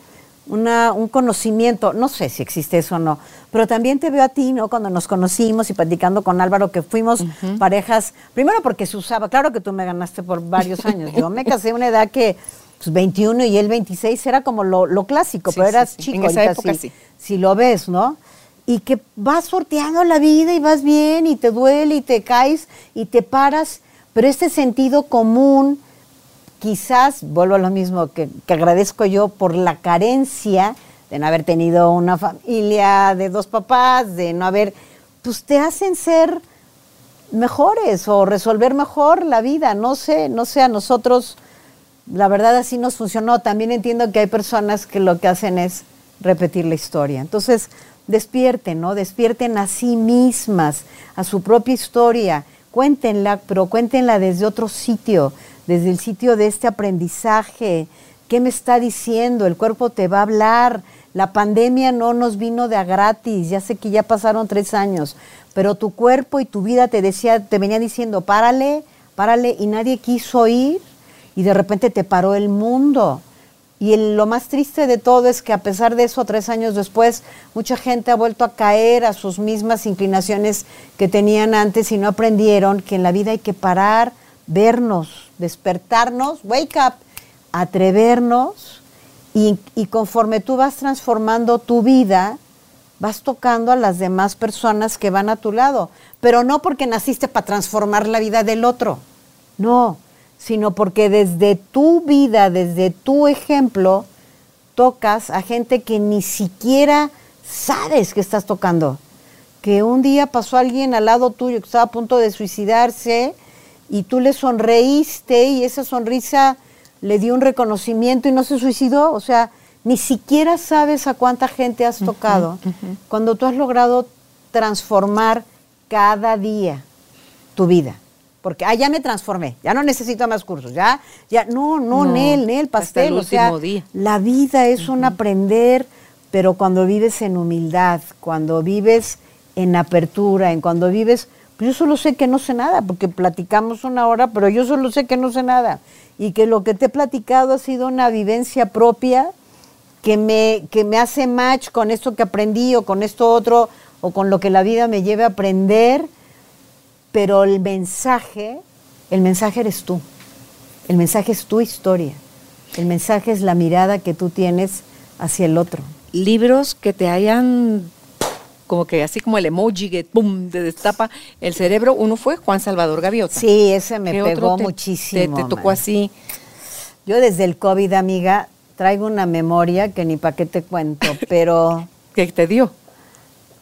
una- un conocimiento, no sé si existe eso o no, pero también te veo a ti, ¿no? Cuando nos conocimos y platicando con Álvaro, que fuimos parejas, primero porque se usaba, claro que tú me ganaste por varios años, yo me casé a una edad que pues, 21 y él 26 era como lo, lo clásico, Sí, pero eras sí. chico, En esa época sí, sí. si lo ves, ¿no? Y que vas sorteando la vida y vas bien y te duele y te caes y te paras, pero este sentido común, quizás, vuelvo a lo mismo que, agradezco yo por la carencia de no haber tenido una familia de dos papás, de no haber, pues te hacen ser mejores o resolver mejor la vida, no sé, no sé, a nosotros la verdad así nos funcionó. También entiendo que hay personas que lo que hacen es repetir la historia. Entonces, despierten, ¿no? Despierten a sí mismas, a su propia historia. Cuéntenla, pero cuéntenla desde otro sitio, desde el sitio de este aprendizaje. ¿Qué me está diciendo? El cuerpo te va a hablar. La pandemia no nos vino de a gratis. Ya sé que ya pasaron tres años, pero tu cuerpo y tu vida te decía, te venía diciendo, párale, párale, y nadie quiso ir y de repente te paró el mundo. Y lo más triste de todo es que a pesar de eso, tres años después, mucha gente ha vuelto a caer a sus mismas inclinaciones que tenían antes y no aprendieron que en la vida hay que parar, vernos, despertarnos, wake up, atrevernos y, y conforme tú vas transformando tu vida, vas tocando a las demás personas que van a tu lado, pero no porque naciste para transformar la vida del otro, no, sino porque desde tu vida, desde tu ejemplo, tocas a gente que ni siquiera sabes que estás tocando. Que un día pasó alguien al lado tuyo que estaba a punto de suicidarse y tú le sonreíste y esa sonrisa le dio un reconocimiento y no se suicidó. O sea, ni siquiera sabes a cuánta gente has tocado cuando tú has logrado transformar cada día tu vida. Porque, ah, ya me transformé, ya no necesito más cursos, ya, ya, no, no, No, Nel, Nel, pastel, el o sea, día. la vida es un aprender, pero cuando vives en humildad, cuando vives en apertura, en cuando vives, yo solo sé que no sé nada, porque platicamos una hora, pero yo solo sé que no sé nada. Y que lo que te he platicado ha sido una vivencia propia que me, que me hace match con esto que aprendí o con esto otro o con lo que la vida me lleve a aprender, pero el mensaje, el mensaje eres tú. El mensaje es tu historia. El mensaje es la mirada que tú tienes hacia el otro. libros que te hayan como que así como el emoji que pum, te destapa el cerebro, uno fue Juan Salvador Gaviota. Sí, ese me ¿Qué pegó te- muchísimo. Te, te tocó man. así. Yo desde el COVID, amiga, traigo una memoria que ni para qué te cuento, pero que te dio?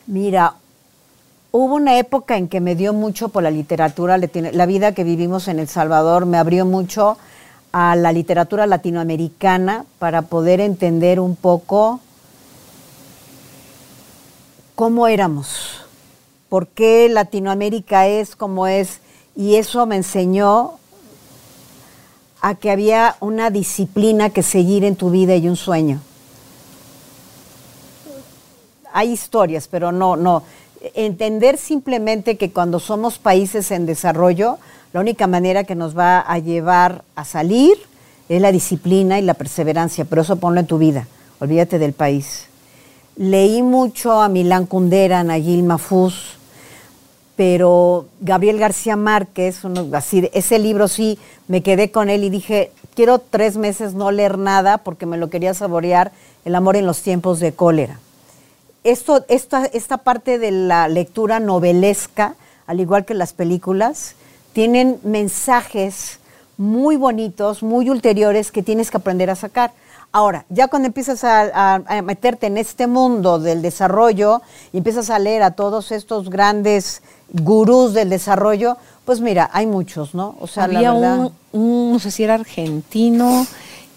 mira, hubo una época en que me dio mucho por la literatura, la vida que vivimos en El Salvador me abrió mucho a la literatura latinoamericana para poder entender un poco cómo éramos, por qué Latinoamérica es como es, y eso me enseñó a que había una disciplina que seguir en tu vida y un sueño. Hay historias, pero no, no. Entender simplemente que cuando somos países en desarrollo, la única manera que nos va a llevar a salir es la disciplina y la perseverancia, pero eso ponlo en tu vida, olvídate del país. Leí mucho a Milán Kundera, a Naguil Mahfouz, pero Gabriel García Márquez, uno, así, ese libro sí, me quedé con él y dije, quiero tres meses no leer nada porque me lo quería saborear, El amor en los tiempos de cólera. Esto, esta, esta parte de la lectura novelesca, al igual que las películas, tienen mensajes muy bonitos, muy ulteriores que tienes que aprender a sacar. Ahora, ya cuando empiezas a, meterte en este mundo del desarrollo y empiezas a leer a todos estos grandes gurús del desarrollo, pues mira, hay muchos, ¿no? O sea, Había la verdad, un, un, no sé si era argentino,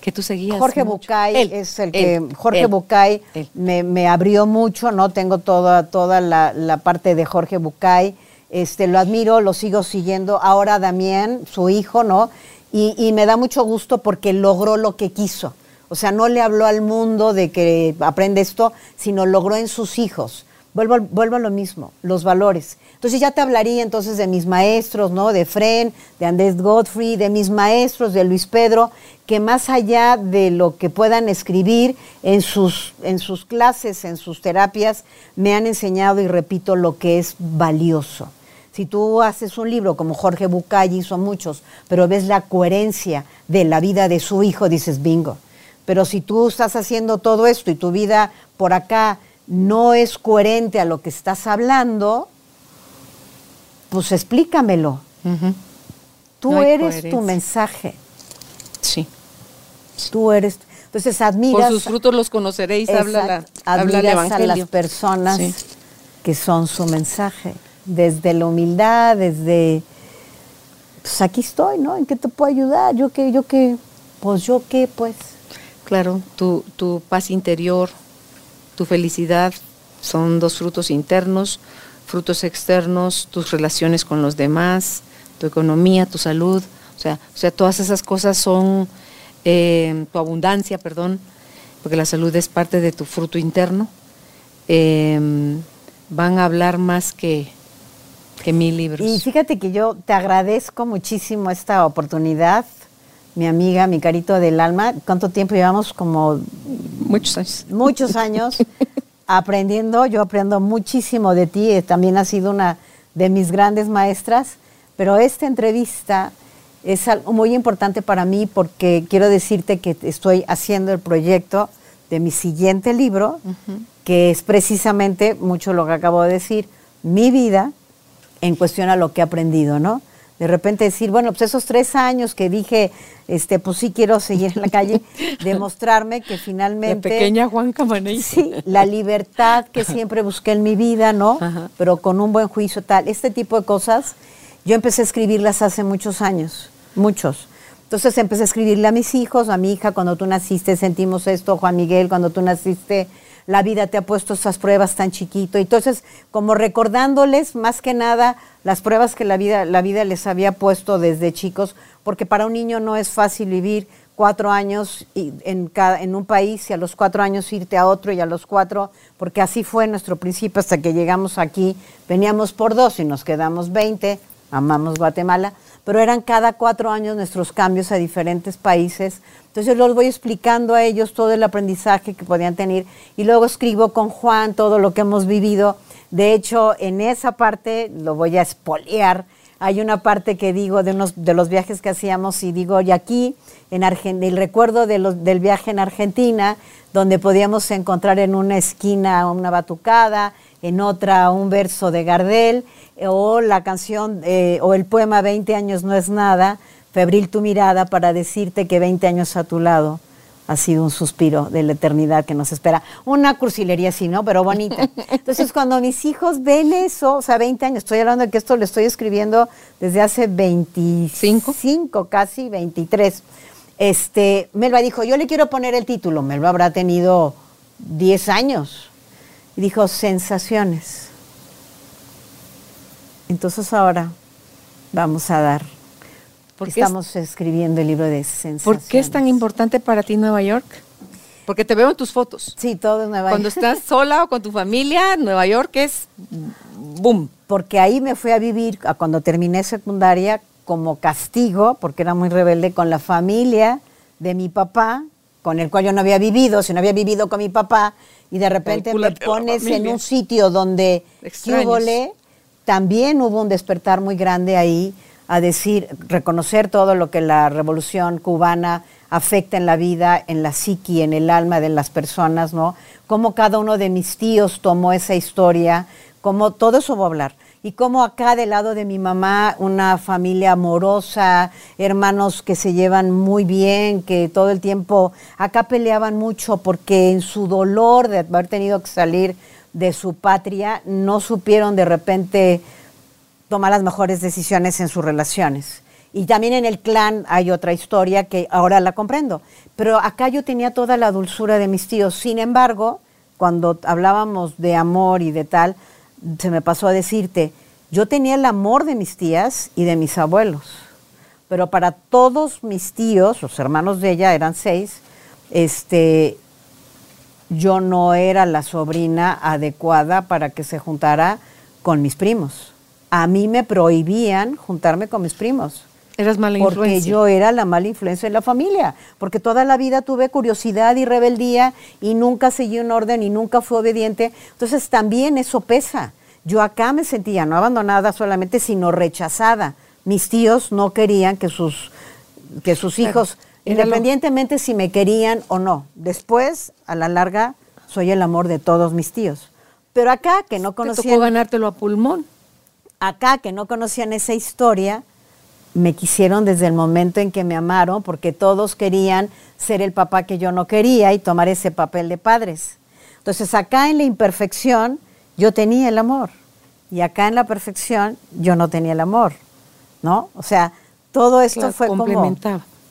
que tú seguías. Jorge mucho. Bucay Él, es el que él, Jorge él, Bucay me, me abrió mucho, ¿no? Tengo toda, toda la, la parte de Jorge Bucay. Este, lo admiro, lo sigo siguiendo. Ahora Damián, su hijo, ¿no? Y, y me da mucho gusto porque logró lo que quiso. O sea, no le habló al mundo de que aprende esto, sino logró en sus hijos. Vuelvo, a lo mismo, los valores. Entonces ya te hablaría entonces de mis maestros, ¿no? De Fren, de Andrés Godfrey, de mis maestros, de Luis Pedro, que más allá de lo que puedan escribir en sus, en sus clases, en sus terapias, me han enseñado y repito lo que es valioso. Si tú haces un libro como Jorge Bucay hizo muchos, pero ves la coherencia de la vida de su hijo, dices bingo. Pero si tú estás haciendo todo esto y tu vida por acá no es coherente a lo que estás hablando, pues explícamelo. Tú No eres tu mensaje. Sí. Tú eres. Entonces admiras. Por sus frutos los conoceréis, habla, la, Exacto, habla el admiras a las personas Sí. que son su mensaje. Desde la humildad, desde. Pues aquí estoy, ¿no? ¿En qué te puedo ayudar? Yo qué, yo qué. Pues yo qué, pues. Claro, tu, tu paz interior, tu felicidad son dos frutos internos, frutos externos, tus relaciones con los demás, tu economía, tu salud, o sea, o sea todas esas cosas son eh, tu abundancia, perdón, porque la salud es parte de tu fruto interno, eh, van a hablar más que, que mil libros. Y fíjate que yo te agradezco muchísimo esta oportunidad, mi amiga, mi carito del alma. ¿Cuánto tiempo llevamos? Como Muchos años. muchos años aprendiendo. Yo aprendo muchísimo de ti. eh, También has sido una de mis grandes maestras. Pero esta entrevista es algo muy importante para mí porque quiero decirte que estoy haciendo el proyecto de mi siguiente libro, que es precisamente mucho lo que acabo de decir, mi vida en cuestión a lo que he aprendido, ¿no? De repente decir, bueno, pues esos tres años que dije, este, pues sí quiero seguir en la calle, demostrarme que La finalmente... pequeña Juan Camaney. Sí, la libertad que siempre busqué en mi vida, ¿no? Ajá. Pero con un buen juicio tal. Este tipo de cosas, yo empecé a escribirlas hace muchos años, muchos. Entonces empecé a escribirle a mis hijos, a mi hija, cuando tú naciste sentimos esto, Juan Miguel, cuando tú naciste, la vida te ha puesto esas pruebas tan chiquito. Entonces, como recordándoles más que nada las pruebas que la vida, la vida les había puesto desde chicos, porque para un niño no es fácil vivir cuatro años en, en un país y a los cuatro años irte a otro y a los cuatro, porque así fue nuestro principio hasta que llegamos aquí, veníamos por dos y nos quedamos 20, amamos Guatemala, pero eran cada cuatro años nuestros cambios a diferentes países. Entonces yo los voy explicando a ellos todo el aprendizaje que podían tener y luego escribo con Juan todo lo que hemos vivido. De hecho, en esa parte, lo voy a espolear, hay una parte que digo de unos de los viajes que hacíamos y digo, y aquí, en Argen- el recuerdo del viaje en Argentina, donde podíamos encontrar en una esquina una batucada en otra un verso de Gardel, o la canción eh, o el poema 20 años no es nada, febril tu mirada para decirte que 20 años a tu lado ha sido un suspiro de la eternidad que nos espera. Una cursilería así, ¿no? Pero bonita. Entonces, cuando mis hijos ven eso, o sea, 20 años, estoy hablando de que esto lo estoy escribiendo desde hace 25, casi 23. Este, Melba dijo, yo le quiero poner el título. Melba habrá tenido 10 años. Y dijo, sensaciones. Entonces ahora vamos a dar porque estamos escribiendo el libro de sensaciones. ¿Por qué es tan importante para ti Nueva York? Porque te veo en tus fotos. Sí, todo es Nueva York. Cuando estás sola o con tu familia, Nueva York es boom. Porque ahí me fui a vivir, cuando terminé secundaria, como castigo, porque era muy rebelde con la familia de mi papá, con el cual yo no había vivido, si no había vivido con mi papá, y de repente me pones en un sitio donde le también hubo un despertar muy grande ahí a decir, reconocer todo lo que la revolución cubana afecta en la vida, en la psiqui, en el alma de las personas, ¿no? Cómo cada uno de mis tíos tomó esa historia, cómo todo eso va a hablar. Y cómo acá del lado de mi mamá, una familia amorosa, hermanos que se llevan muy bien, que todo el tiempo acá peleaban mucho porque en su dolor de haber tenido que salir de su patria, no supieron de repente tomar las mejores decisiones en sus relaciones. Y también en el clan hay otra historia que ahora la comprendo. Pero acá yo tenía toda la dulzura de mis tíos. Sin embargo, cuando hablábamos de amor y de tal, se me pasó a decirte, yo tenía el amor de mis tías y de mis abuelos. Pero para todos mis tíos, los hermanos de ella eran seis, este, yo no era la sobrina adecuada para que se juntara con mis primos. A mí me prohibían juntarme con mis primos. Eras mala influencia. Porque yo era la mala influencia en la familia. Porque toda la vida tuve curiosidad y rebeldía y nunca seguí un orden y nunca fui obediente. Entonces también eso pesa. Yo acá me sentía no abandonada solamente, sino rechazada. Mis tíos no querían que sus, que sus hijos independientemente si me querían o no. Después, a la larga, soy el amor de todos mis tíos. Pero acá, que no conocían... Te tocó ganártelo a pulmón. Acá, que no conocían esa historia, me quisieron desde el momento en que me amaron, porque todos querían ser el papá que yo no quería y tomar ese papel de padres. Entonces, acá en la imperfección, yo tenía el amor. Y acá en la perfección, yo no tenía el amor. ¿No? O sea, todo esto fue como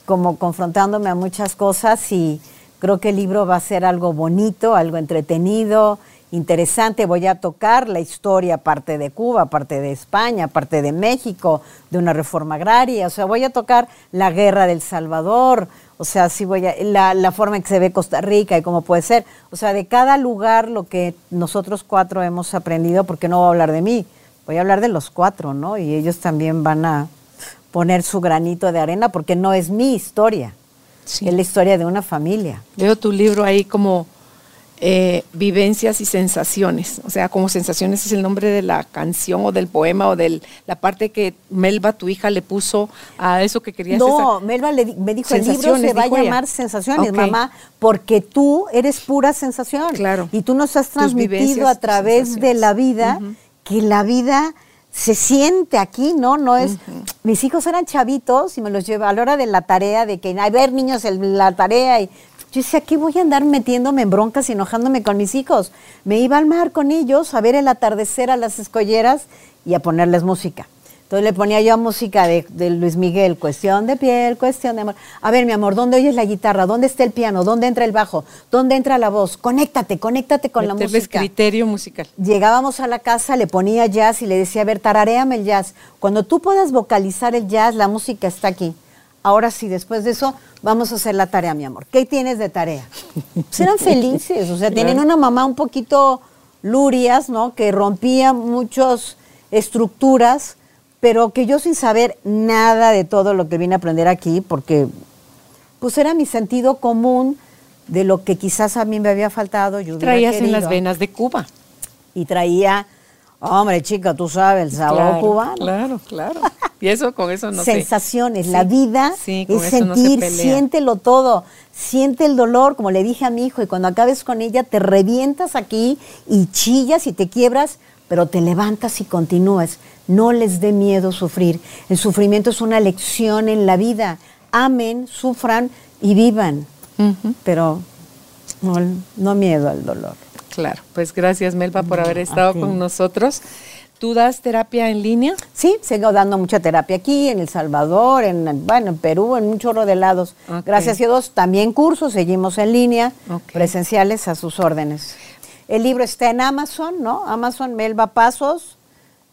como confrontándome a muchas cosas y creo que el libro va a ser algo bonito, algo entretenido, interesante. Voy a tocar la historia parte de Cuba, parte de España, parte de México, de una reforma agraria. O sea, voy a tocar la guerra del Salvador. O sea, sí voy a, la, la forma en que se ve Costa Rica y cómo puede ser. O sea, de cada lugar lo que nosotros cuatro hemos aprendido, porque no voy a hablar de mí, voy a hablar de los cuatro, ¿no? Y ellos también van a, poner su granito de arena porque no es mi historia, es la historia de una familia. Veo tu libro ahí como eh, vivencias y sensaciones, o sea, como sensaciones es el nombre de la canción o del poema o de la parte que Melba, tu hija, le puso a eso que querías No, Melba me dijo, el libro se va a llamar Sensaciones, mamá, porque tú eres pura sensación. Claro. Y tú nos has transmitido a través de la vida que la vida se siente aquí, ¿no? No es. Mis hijos eran chavitos y me los lleva a la hora de la tarea, de que, a ver, niños, la tarea. Y yo decía, ¿qué voy a andar metiéndome en broncas y enojándome con mis hijos? Me iba al mar con ellos a ver el atardecer a las escolleras y a ponerles música. Entonces le ponía yo música de, Luis Miguel, cuestión de piel, cuestión de amor. A ver, mi amor, ¿dónde oyes la guitarra? ¿Dónde está el piano? ¿Dónde entra el bajo? ¿Dónde entra la voz? Conéctate, conéctate con la música. criterio musical. Llegábamos a la casa, le ponía jazz y le decía, a ver, tarareame el jazz. Cuando tú puedas vocalizar el jazz, la música está aquí. Ahora sí, después de eso, vamos a hacer la tarea, mi amor. ¿Qué tienes de tarea? Pues eran felices, o sea, tienen una mamá un poquito lurias, ¿no? Que rompía muchas estructuras pero que yo sin saber nada de todo lo que vine a aprender aquí, porque pues era mi sentido común de lo que quizás a mí me había faltado. Yo Traías en las venas de Cuba. Y traía, hombre, chica, tú sabes, el sabor cubano. Claro, claro. Y eso, con eso no Sensaciones. La vida es sentir, siéntelo todo. Siente el dolor, como le dije a mi hijo, y cuando acabes con ella te revientas aquí y chillas y te quiebras, pero te levantas y continúas. No les dé miedo sufrir. El sufrimiento es una lección en la vida. Amen, sufran y vivan. Pero no, no miedo al dolor. Claro, pues gracias Melba por haber estado con nosotros. ¿Tú das terapia en línea? Sí, sigo dando mucha terapia aquí, en El Salvador, en, bueno, en Perú, en un chorro de lados. Gracias a Dios, también cursos, seguimos en línea, presenciales a sus órdenes. El libro está en Amazon, ¿no? Amazon, Melba Pasos.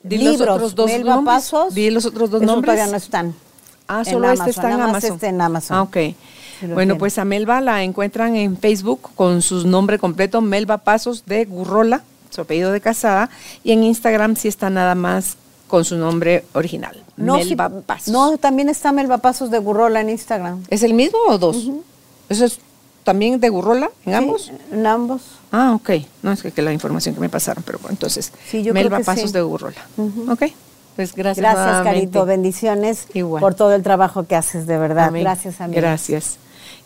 libros, los otros dos Melba nombres. Pasos. Di los otros dos nombres. todavía no están. Ah, solo este está en Amazon. Este en Amazon. Ah, ok. Bueno, pues a Melba la encuentran en Facebook con su nombre completo, Melba Pasos de Gurrola su apellido de casada, y en Instagram sí está nada más con su nombre original, no, Melba Pasos. No, también está Melba Pasos de Gurrola en Instagram. ¿Es el mismo o dos? ¿Eso es también de Gurrola en ambos? En ambos. Ah, ok. No es que, la información que me pasaron, pero bueno, entonces, Melba Pasos de Gurrola. Ok. Pues gracias. Gracias, Carito. Bendiciones por todo el trabajo que haces, de verdad. Gracias, amiga. Gracias.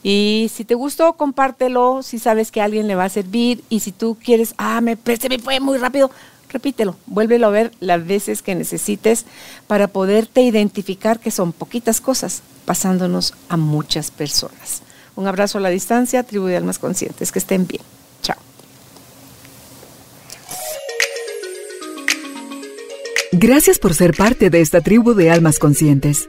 Y si te gustó, compártelo, si sabes que alguien le va a servir y si tú quieres, ah, me, se me fue muy rápido, repítelo, vuélvelo a ver las veces que necesites para poderte identificar que son poquitas cosas pasándonos a muchas personas. Un abrazo a la distancia, tribu de almas conscientes, que estén bien. Chao. Gracias por ser parte de esta tribu de almas conscientes.